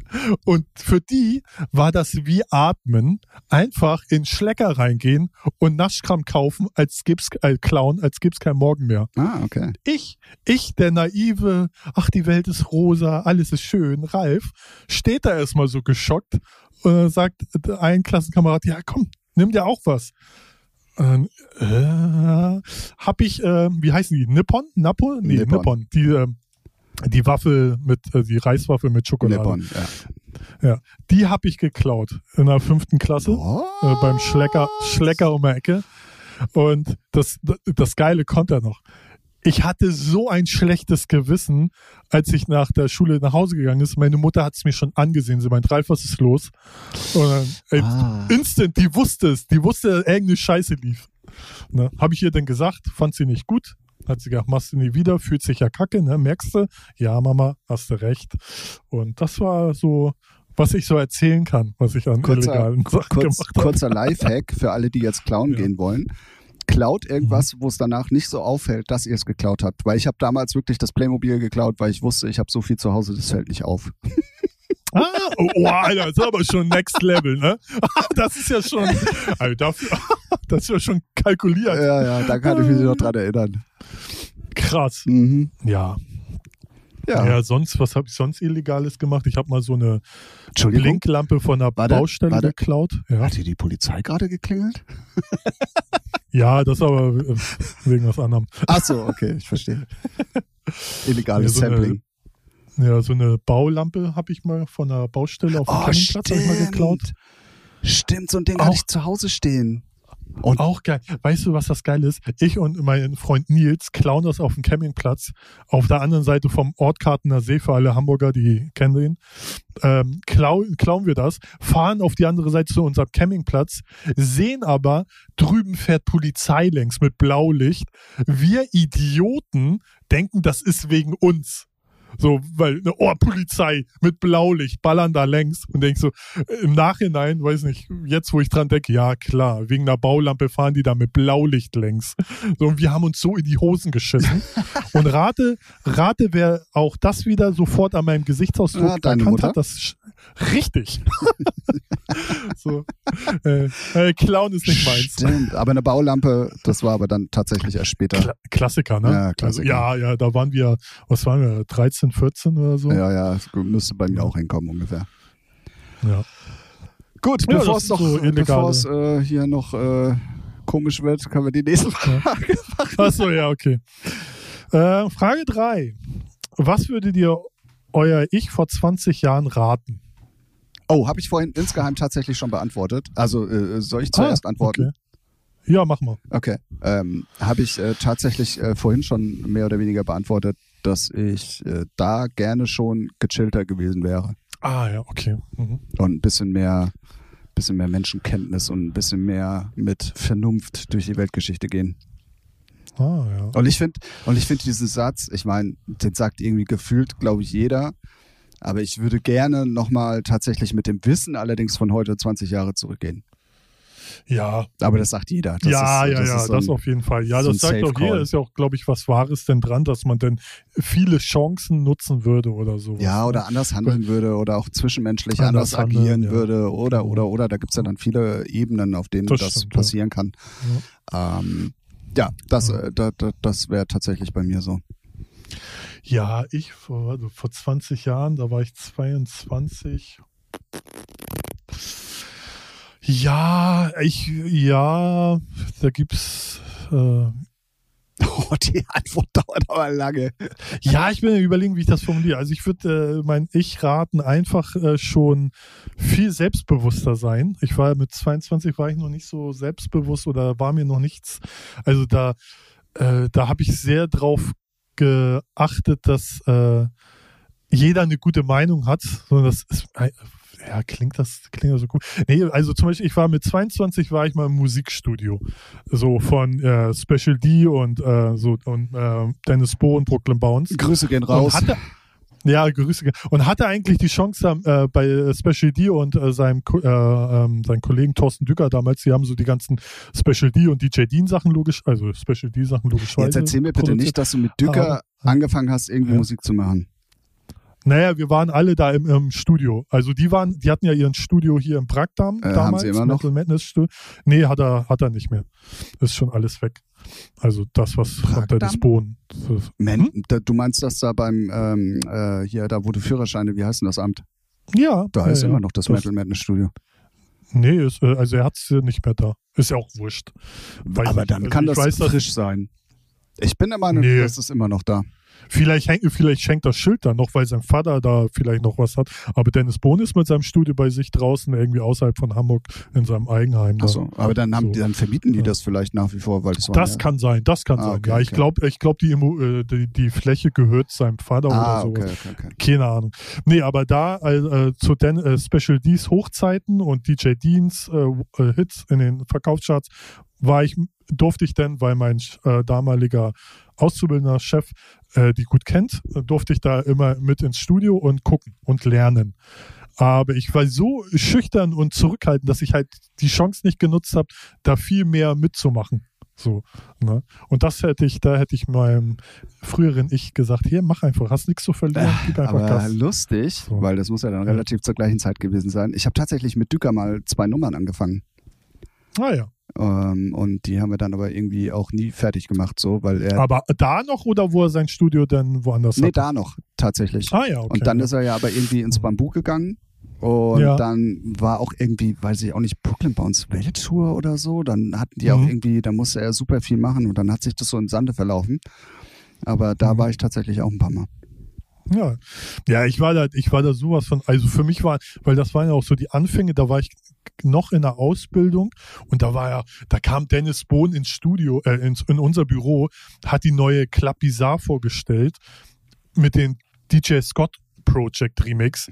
Und für die war das wie Atmen, einfach in Schlecker reingehen und Naschkram kaufen, als gibt's äh, klauen, als gibt's kein Morgen mehr. Ah, okay. Ich, ich, der naive, ach, die Welt ist rosa, alles ist schön, Ralf, steht da erstmal so geschockt und sagt ein Klassenkamerad, ja komm, nimm dir auch was. Ähm, äh, hab ich, äh, wie heißen die? Nippon? Napo? Nee, Nippon. Nippon. Die, ähm, die Waffel mit, äh, die Reiswaffel mit Schokolade. Nippon, ja. Die hab ich geklaut in der fünften Klasse äh, beim Schlecker, Schlecker um die Ecke. Und das, das Geile kommt da noch. Ich hatte so ein schlechtes Gewissen, als ich nach der Schule nach Hause gegangen ist. Meine Mutter hat es mir schon angesehen. Sie meint, Ralf, was ist los? Und dann, ey, Ah. instant, die wusste es. Die wusste, dass irgendeine Scheiße lief. Ne? Habe ich ihr dann gesagt, fand sie nicht gut. Hat sie gesagt, machst du nie wieder, fühlt sich ja kacke, ne? Merkst du? Ja, Mama, hast du recht. Und das war so, was ich so erzählen kann, was ich an Kurzer, illegalen Sachen kurz, gemacht habe. kurzer Lifehack für alle, die jetzt klauen Ja. gehen wollen. Klaut irgendwas, wo es danach nicht so auffällt, dass ihr es geklaut habt. Weil ich habe damals wirklich das Playmobil geklaut, weil ich wusste, ich habe so viel zu Hause, das fällt nicht auf. Ah, oh, oh, Alter, das ist aber schon Next Level, ne? Das ist ja schon, also dafür, das ist ja schon kalkuliert. Ja, ja, da kann ich mich noch dran erinnern. Krass. Mhm. Ja. Ja. Ja, sonst, was habe ich sonst Illegales gemacht? Ich habe mal so eine Blinklampe von einer Warte, Baustelle warte. geklaut. Ja. hat hier die Polizei gerade geklingelt? ja, das aber äh, wegen was anderem. Ach so, okay, ich verstehe. Illegales Ja, so eine- Sampling. Ja, so eine Baulampe habe ich mal von einer Baustelle auf dem Oh, Campingplatz mal geklaut. stimmt. Stimmt, so ein Ding Auch- hatte ich zu Hause stehen. Und Auch geil. Weißt du, was das geil ist? Ich und mein Freund Nils klauen das auf dem Campingplatz auf der anderen Seite vom Ortkartener See für alle Hamburger, die kennen den. Ähm, klau, klauen wir das, fahren auf die andere Seite zu unserem Campingplatz, sehen aber, drüben fährt Polizei längs mit Blaulicht. Wir Idioten denken, das ist wegen uns. So, weil, ne, oh, Polizei mit Blaulicht, ballern da längs und denk so, äh, im Nachhinein, weiß nicht, jetzt wo ich dran denke, ja klar, wegen einer Baulampe fahren die da mit Blaulicht längs. So, und wir haben uns so in die Hosen geschissen. und rate, rate, wer auch das wieder sofort an meinem Gesichtsausdruck Ja, deine erkannt Mutter? hat, das richtig. so, äh, äh, Clown ist nicht meins. Stimmt, aber eine Baulampe, das war aber dann tatsächlich erst später. Kla Klassiker, ne? Ja, Klassiker. Also, ja, ja, da waren wir, was waren wir, 13, 14 oder so? Ja, ja, es müsste bei mir auch hinkommen ungefähr. Ja. Gut, Ja, bevor es noch, so illegale- bevor es äh, hier noch äh, komisch wird, können wir die nächste Frage machen. Achso, ja, okay. Äh, Frage 3. Was würdet ihr euer Ich vor 20 Jahren raten? Oh, habe ich vorhin insgeheim tatsächlich schon beantwortet. Also äh, soll ich zuerst Ah, antworten? Okay. Ja, mach mal. Okay. Ähm, Habe ich äh, tatsächlich äh, vorhin schon mehr oder weniger beantwortet, dass ich äh, da gerne schon gechillter gewesen wäre. Ah, ja, okay. Mhm. Und ein bisschen mehr, bisschen mehr Menschenkenntnis und ein bisschen mehr mit Vernunft durch die Weltgeschichte gehen. Ah, ja. Und ich finde, und ich finde diesen Satz, ich meine, den sagt irgendwie gefühlt, glaube ich, jeder. Aber ich würde gerne nochmal tatsächlich mit dem Wissen allerdings von heute 20 Jahre zurückgehen. Ja, Aber das sagt jeder. Das ja, ist, ja, das ja, so das ein- auf jeden Fall. Ja, so das sagt auch jeder. Ist ja auch, glaube ich, was Wahres denn dran, dass man denn viele Chancen nutzen würde oder so. Ja, oder anders handeln würde oder auch zwischenmenschlich anders, Anders handeln, agieren ja. würde oder, oder, oder. Da gibt es ja dann viele Ebenen, auf denen Das das, stimmt, ja. passieren kann. Ja, ähm, ja das, Ja. äh, da, da, das wäre tatsächlich bei mir so. Ja, ich vor, also vor 20 Jahren, da war ich 22. Ja, ich, ja, da gibt's, äh, Oh, die Antwort dauert aber lange. ja, ich bin überlegen, wie ich das formuliere. Also ich würde äh, mein Ich raten, einfach äh, schon viel selbstbewusster sein. Ich war mit 22 war ich noch nicht so selbstbewusst oder war mir noch nichts. Also da, äh, da habe ich sehr drauf geachtet, dass äh, jeder eine gute Meinung hat. So, das ist, äh, ja, klingt das, klingt das so gut. Nee, also zum Beispiel, ich war mit 22 war ich mal im Musikstudio. So von äh, Special D und äh, so und äh, Dennis Bo und Brooklyn Bounce. Grüße gehen raus. hatte, ja, Grüße. Und hatte eigentlich die Chance äh, bei äh, Special D und äh, seinem, äh, ähm, seinem Kollegen Thorsten Dücker damals, die haben so die ganzen Special D und DJ Dean Sachen logisch, also Special D Sachen logischerweise. Jetzt erzähl mir bitte nicht, dass du mit Dücker Ah, angefangen hast, irgendwie Ja. Musik zu machen. Naja, wir waren alle da im, im Studio. Also die waren, die hatten ja ihren Studio hier im Brackdamm Äh, haben damals. sie immer noch? Metal Madness Studio. Nee, hat er, hat er nicht mehr. Ist schon alles weg. Also das, was. Man, Hm? da, du meinst das da beim, ähm, äh, hier, da wo du Führerscheine, wie heißt denn das Amt? Ja. Da ist ja. immer noch das, Das- Metal Madness Studio. Nee, ist, äh, also er hat es nicht mehr da. Ist ja auch wurscht. Weiß Aber nicht. dann Also kann das weiß, frisch sein. Ich bin der Meinung, Nee. das ist immer noch da. Vielleicht, vielleicht schenkt das Schild da noch, weil sein Vater da vielleicht noch was hat. Aber Dennis Bohn ist mit seinem Studio bei sich draußen, irgendwie außerhalb von Hamburg in seinem Eigenheim. Achso, aber dann, haben, So. die- dann vermieten die Ja. das vielleicht nach wie vor, weil das war Das ja, kann sein, das kann Ah, sein. okay, ja, ich okay. glaube, ich glaub, die, äh, die, die Fläche gehört seinem Vater Ah, oder so. okay. Keine Ahnung. Nee, aber da äh, äh, zu den äh, Special D's Hochzeiten und DJ Deans äh, Hits in den Verkaufscharts war ich, durfte ich denn, weil mein äh, damaliger auszubildender Chef äh, die gut kennt, durfte ich da immer mit ins Studio und gucken und lernen. Aber ich war so schüchtern und zurückhaltend, dass ich halt die Chance nicht genutzt habe, da viel mehr mitzumachen. So, ne? Und das hätte ich, da hätte ich meinem früheren Ich gesagt, hier, mach einfach, hast nichts zu verlieren, gib einfach Aber Gas. lustig, So. weil das muss ja dann relativ zur gleichen Zeit gewesen sein. Ich habe tatsächlich mit Düker mal zwei Nummern angefangen. Ah ja. Ähm, und die haben wir dann aber irgendwie auch nie fertig gemacht, so, weil er. Aber da noch oder wo er sein Studio dann woanders nee, hat? da noch, tatsächlich. Ah ja, okay. und dann ja. ist er ja aber irgendwie ins Bambu gegangen. Und Ja. dann war auch irgendwie, weiß ich auch nicht, Brooklyn Bounce Welttour oder so. Dann hatten die auch Mhm. irgendwie, da musste er super viel machen und dann hat sich das so im Sande verlaufen. Aber da Mhm. war ich tatsächlich auch ein paar Mal. Ja, ja, ich war da, ich war da sowas von, also für mich war, weil das waren ja auch so die Anfänge, da war ich noch in der Ausbildung und da war ja, da kam Dennis Bohn ins Studio, äh, ins, in unser Büro, hat die neue Club Bizarre vorgestellt mit den DJ Scott Project Remix,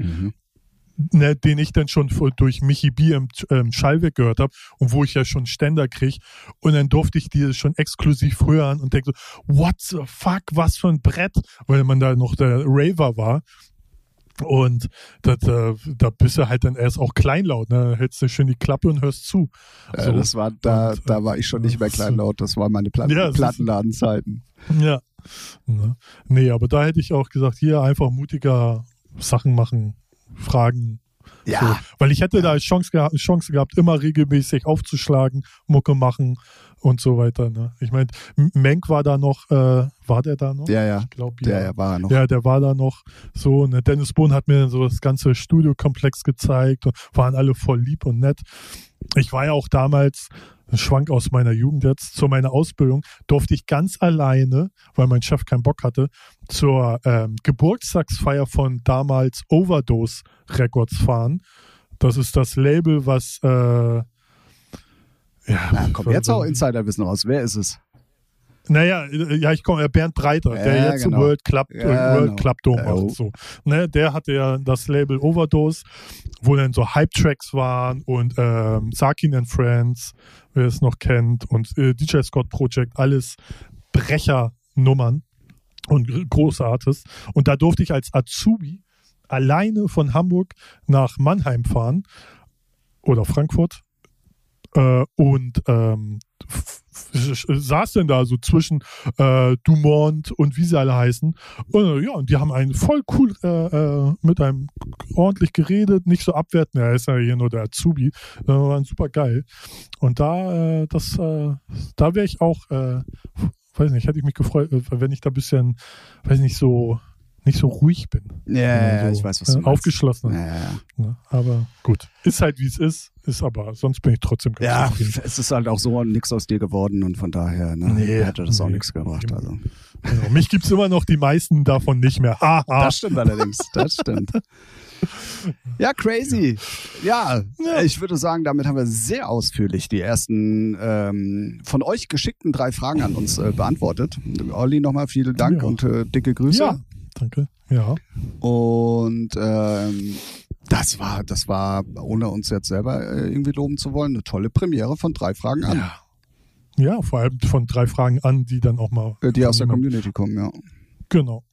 ne, den ich dann schon durch Michi B im ähm, Schallwerk gehört habe und wo ich ja schon Ständer krieg und dann durfte ich die schon exklusiv hören und denke so, what the fuck, was für ein Brett, weil man da noch der Raver war. Und da, da, da bist du halt dann erst auch kleinlaut, ne? Hältst du schön die Klappe und hörst zu. Äh, So. das war, da, Und, da war ich schon nicht mehr das- kleinlaut. Das waren meine Platten, Ja, Plattenladenzeiten. Ja. Ne? Nee, aber da hätte ich auch gesagt, hier einfach mutiger Sachen machen, fragen. Ja, So. Weil ich hätte da Chance, geha Chance gehabt, immer regelmäßig aufzuschlagen, Mucke machen und so weiter. Ne? Ich meine, Menk war da noch, äh, war der da noch? ja, ja. Ich glaube, Der ja. ja, war er noch. Ja, der war da noch so. Ne? Dennis Bohn hat mir so das ganze Studiokomplex gezeigt und waren alle voll lieb und nett. Ich war ja auch damals, ein Schwank aus meiner Jugend jetzt, zu meiner Ausbildung, durfte ich ganz alleine, weil mein Chef keinen Bock hatte, zur ähm, Geburtstagsfeier von damals Overdose Records fahren. Das ist das Label, was äh, ja, Na, komm, jetzt auch Insiderwissen raus. Wer ist es? Naja, äh, ja, ich komme, Bernd Breiter, der Ja, jetzt genau. World Club, äh, Ja, World genau. Club Dome Ja, oh. macht. So. Ne, der hatte ja das Label Overdose, wo dann so Hype-Tracks waren und ähm, Sakin and Friends, wer es noch kennt, und äh, DJ Scott Project, alles Brechernummern und gr- großartig. Und da durfte ich als Azubi alleine von Hamburg nach Mannheim fahren oder Frankfurt äh, und ähm, saß denn da so zwischen äh, Dumont und wie sie alle heißen. Und, äh, ja, und die haben einen voll cool äh, äh, mit einem ordentlich geredet, nicht so abwertend. Er ist ja hier nur der Azubi. Äh, waren super geil. Und da, äh, das, da wäre ich auch, weiß nicht, hätte ich mich gefreut, wenn ich da ein bisschen, weiß nicht, so nicht so ruhig bin. Ja, so, ich weiß, was äh, du meinst. Aufgeschlossen. Ja, ja, ja. Aber gut, ist halt wie es ist, ist aber, sonst bin ich trotzdem ganz Ja, zufrieden. es ist halt auch so nichts aus dir geworden und von daher ne, Nee, hätte das auch nee. nichts gebracht. Also. Genau. Mich gibt es immer noch die meisten davon nicht mehr. Haha. Das stimmt allerdings, das stimmt. Ja, crazy. Ja, Ja. ich würde sagen, damit haben wir sehr ausführlich die ersten ähm, von euch geschickten drei Fragen an uns äh, beantwortet. Olli, nochmal vielen Dank Ja. und äh, dicke Grüße. Ja, danke. Ja. Und ähm, das war, das war, ohne uns jetzt selber äh, irgendwie loben zu wollen, eine tolle Premiere von drei Fragen an, ja. Ja, vor allem von drei Fragen an, die dann auch mal. äh, die aus der Community kommen, ja. Genau.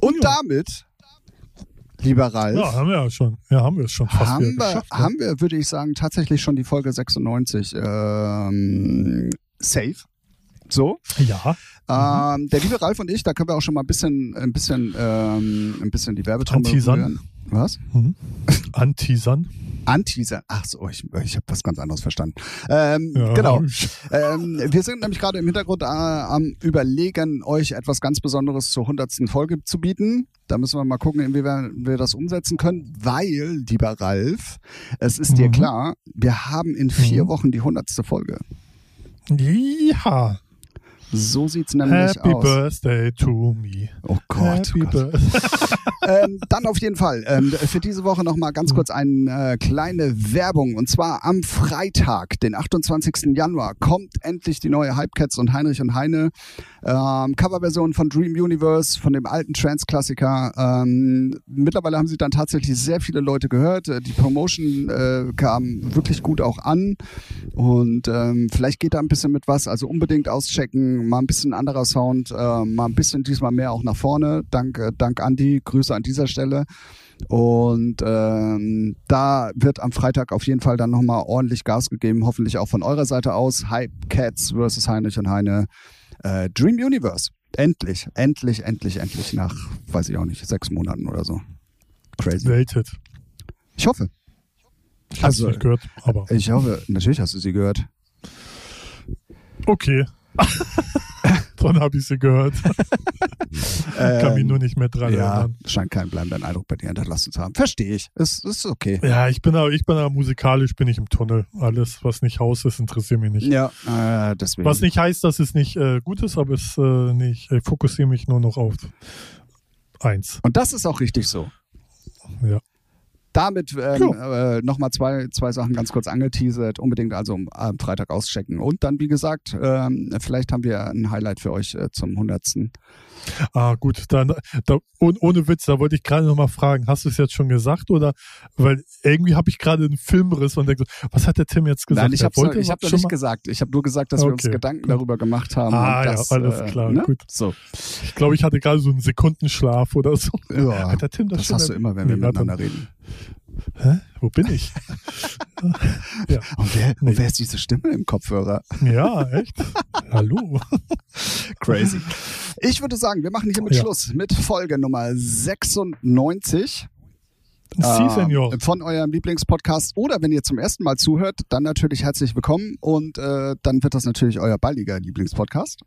Und Ja. damit, lieber Ralf, Ja, haben wir ja schon. Ja, haben wir es schon fast haben wir, geschafft. ne? haben wir, würde ich sagen, tatsächlich schon die Folge 96 ähm, safe. So. Ja. Ähm, der liebe Ralf und ich, da können wir auch schon mal ein bisschen, ein bisschen, ähm, ein bisschen die Werbetrommel Anteasern. rühren. Was? Mhm. Anteasern. Anteaser. Ach so, ich, ich habe was ganz anderes verstanden. Ähm, Ja, genau. Ähm, wir sind nämlich gerade im Hintergrund äh, am Überlegen, euch etwas ganz Besonderes zur 100. Folge zu bieten. Da müssen wir mal gucken, inwieweit wir das umsetzen können, weil, lieber Ralf, es ist dir Mhm. klar, wir haben in vier Mhm. Wochen die 100. Folge. Ja. So sieht's nämlich Happy aus. Birthday to me. Oh Gott. Happy Oh Gott. Birthday. ähm, dann auf jeden Fall ähm, für diese Woche nochmal ganz kurz eine äh, kleine Werbung. Und zwar am Freitag, den 28. Januar, kommt endlich die neue Hypecats und Heinrich und Heine ähm, Coverversion von Dream Universe, von dem alten Trance-Klassiker. Ähm, mittlerweile haben sie dann tatsächlich sehr viele Leute gehört. Äh, Die Promotion äh, kam wirklich gut auch an. Und ähm, vielleicht geht da ein bisschen mit was. Also unbedingt auschecken. Sagen, mal ein bisschen anderer Sound, äh, mal ein bisschen diesmal mehr auch nach vorne. Dank, äh, dank Andi, Grüße an dieser Stelle. Und ähm, da wird am Freitag auf jeden Fall dann nochmal ordentlich Gas gegeben, hoffentlich auch von eurer Seite aus. Hype Cats versus Heinrich und Heine. Äh, Dream Universe. Endlich, endlich, endlich, endlich nach, weiß ich auch nicht, sechs Monaten oder so. Crazy. Welthit. Ich hoffe. Ich habe Also- nicht gehört, aber Ich hoffe, natürlich hast du sie gehört. okay. Dann habe ich sie gehört. Kann mich nur nicht mehr dran Ähm, Ja, erinnern. scheint keinen bleibenden Eindruck bei dir hinterlassen zu haben. Verstehe ich. Ist, ist okay. Ja, ich bin aber, ich bin aber musikalisch bin ich im Tunnel. Alles, was nicht Haus ist, interessiert mich nicht. Ja, äh, deswegen. Was nicht heißt, dass es nicht äh, gut ist, aber es äh, nicht. Ich fokussiere mich nur noch auf eins. Und das ist auch richtig so. Ja. Damit ähm, äh, nochmal zwei, zwei Sachen ganz kurz angeteasert. Unbedingt also am Freitag auschecken. Und dann, wie gesagt, ähm, vielleicht haben wir ein Highlight für euch äh, zum 100. Ah, gut, dann da, oh, ohne Witz, da wollte ich gerade noch mal fragen, hast du es jetzt schon gesagt oder weil irgendwie habe ich gerade einen Filmriss und denke, so, was hat der Tim jetzt gesagt? Nein, ich habe wollte ich hab nicht mal- gesagt. Ich habe nur gesagt, dass wir uns Okay, Gedanken darüber gemacht haben. Ah, und ja, das, alles äh, klar, ne? gut. So. Ich glaube, ich hatte gerade so einen Sekundenschlaf oder so. Ja, Hat der Tim das, das hast du immer, wenn wir er- miteinander reden. Hä? Wo bin ich? ja. Und wer, und wer ist diese Stimme im Kopfhörer? ja, echt? Hallo. Crazy. Ich würde sagen, wir machen hiermit Ja. Schluss mit Folge Nummer 96. Sie, ähm, Senor. von eurem Lieblingspodcast. Oder wenn ihr zum ersten Mal zuhört, dann natürlich herzlich willkommen. Und äh, dann wird das natürlich euer baldiger Lieblingspodcast.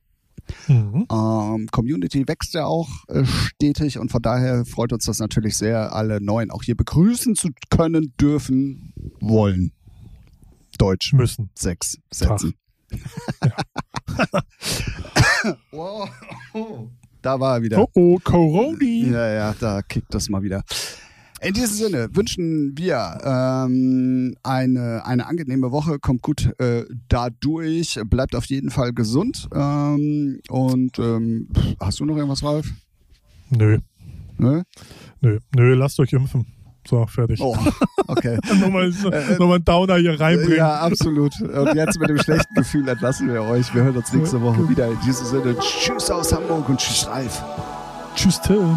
Mhm. Ähm, Community wächst ja auch äh, stetig und von daher freut uns das natürlich sehr, alle Neuen auch hier begrüßen zu können, dürfen, wollen. Deutsch. Müssen. Sechs Sätzen. wow. Da war er wieder. Oh, oh, Coroni. Ja, ja, da kickt das mal wieder. In diesem Sinne wünschen wir ähm, eine, eine angenehme Woche, kommt gut äh, dadurch, bleibt auf jeden Fall gesund. Ähm, und ähm, hast du noch irgendwas, Ralf? Nö, Ne? nö, nö, lasst euch impfen. So, fertig. Oh, okay. nochmal, nochmal einen Downer hier reinbringen. Ja, absolut. Und jetzt mit dem schlechten Gefühl entlassen wir euch. Wir hören uns nächste Woche wieder. In diesem Sinne, tschüss aus Hamburg und tschüss, Ralf. Tschüss, Tim.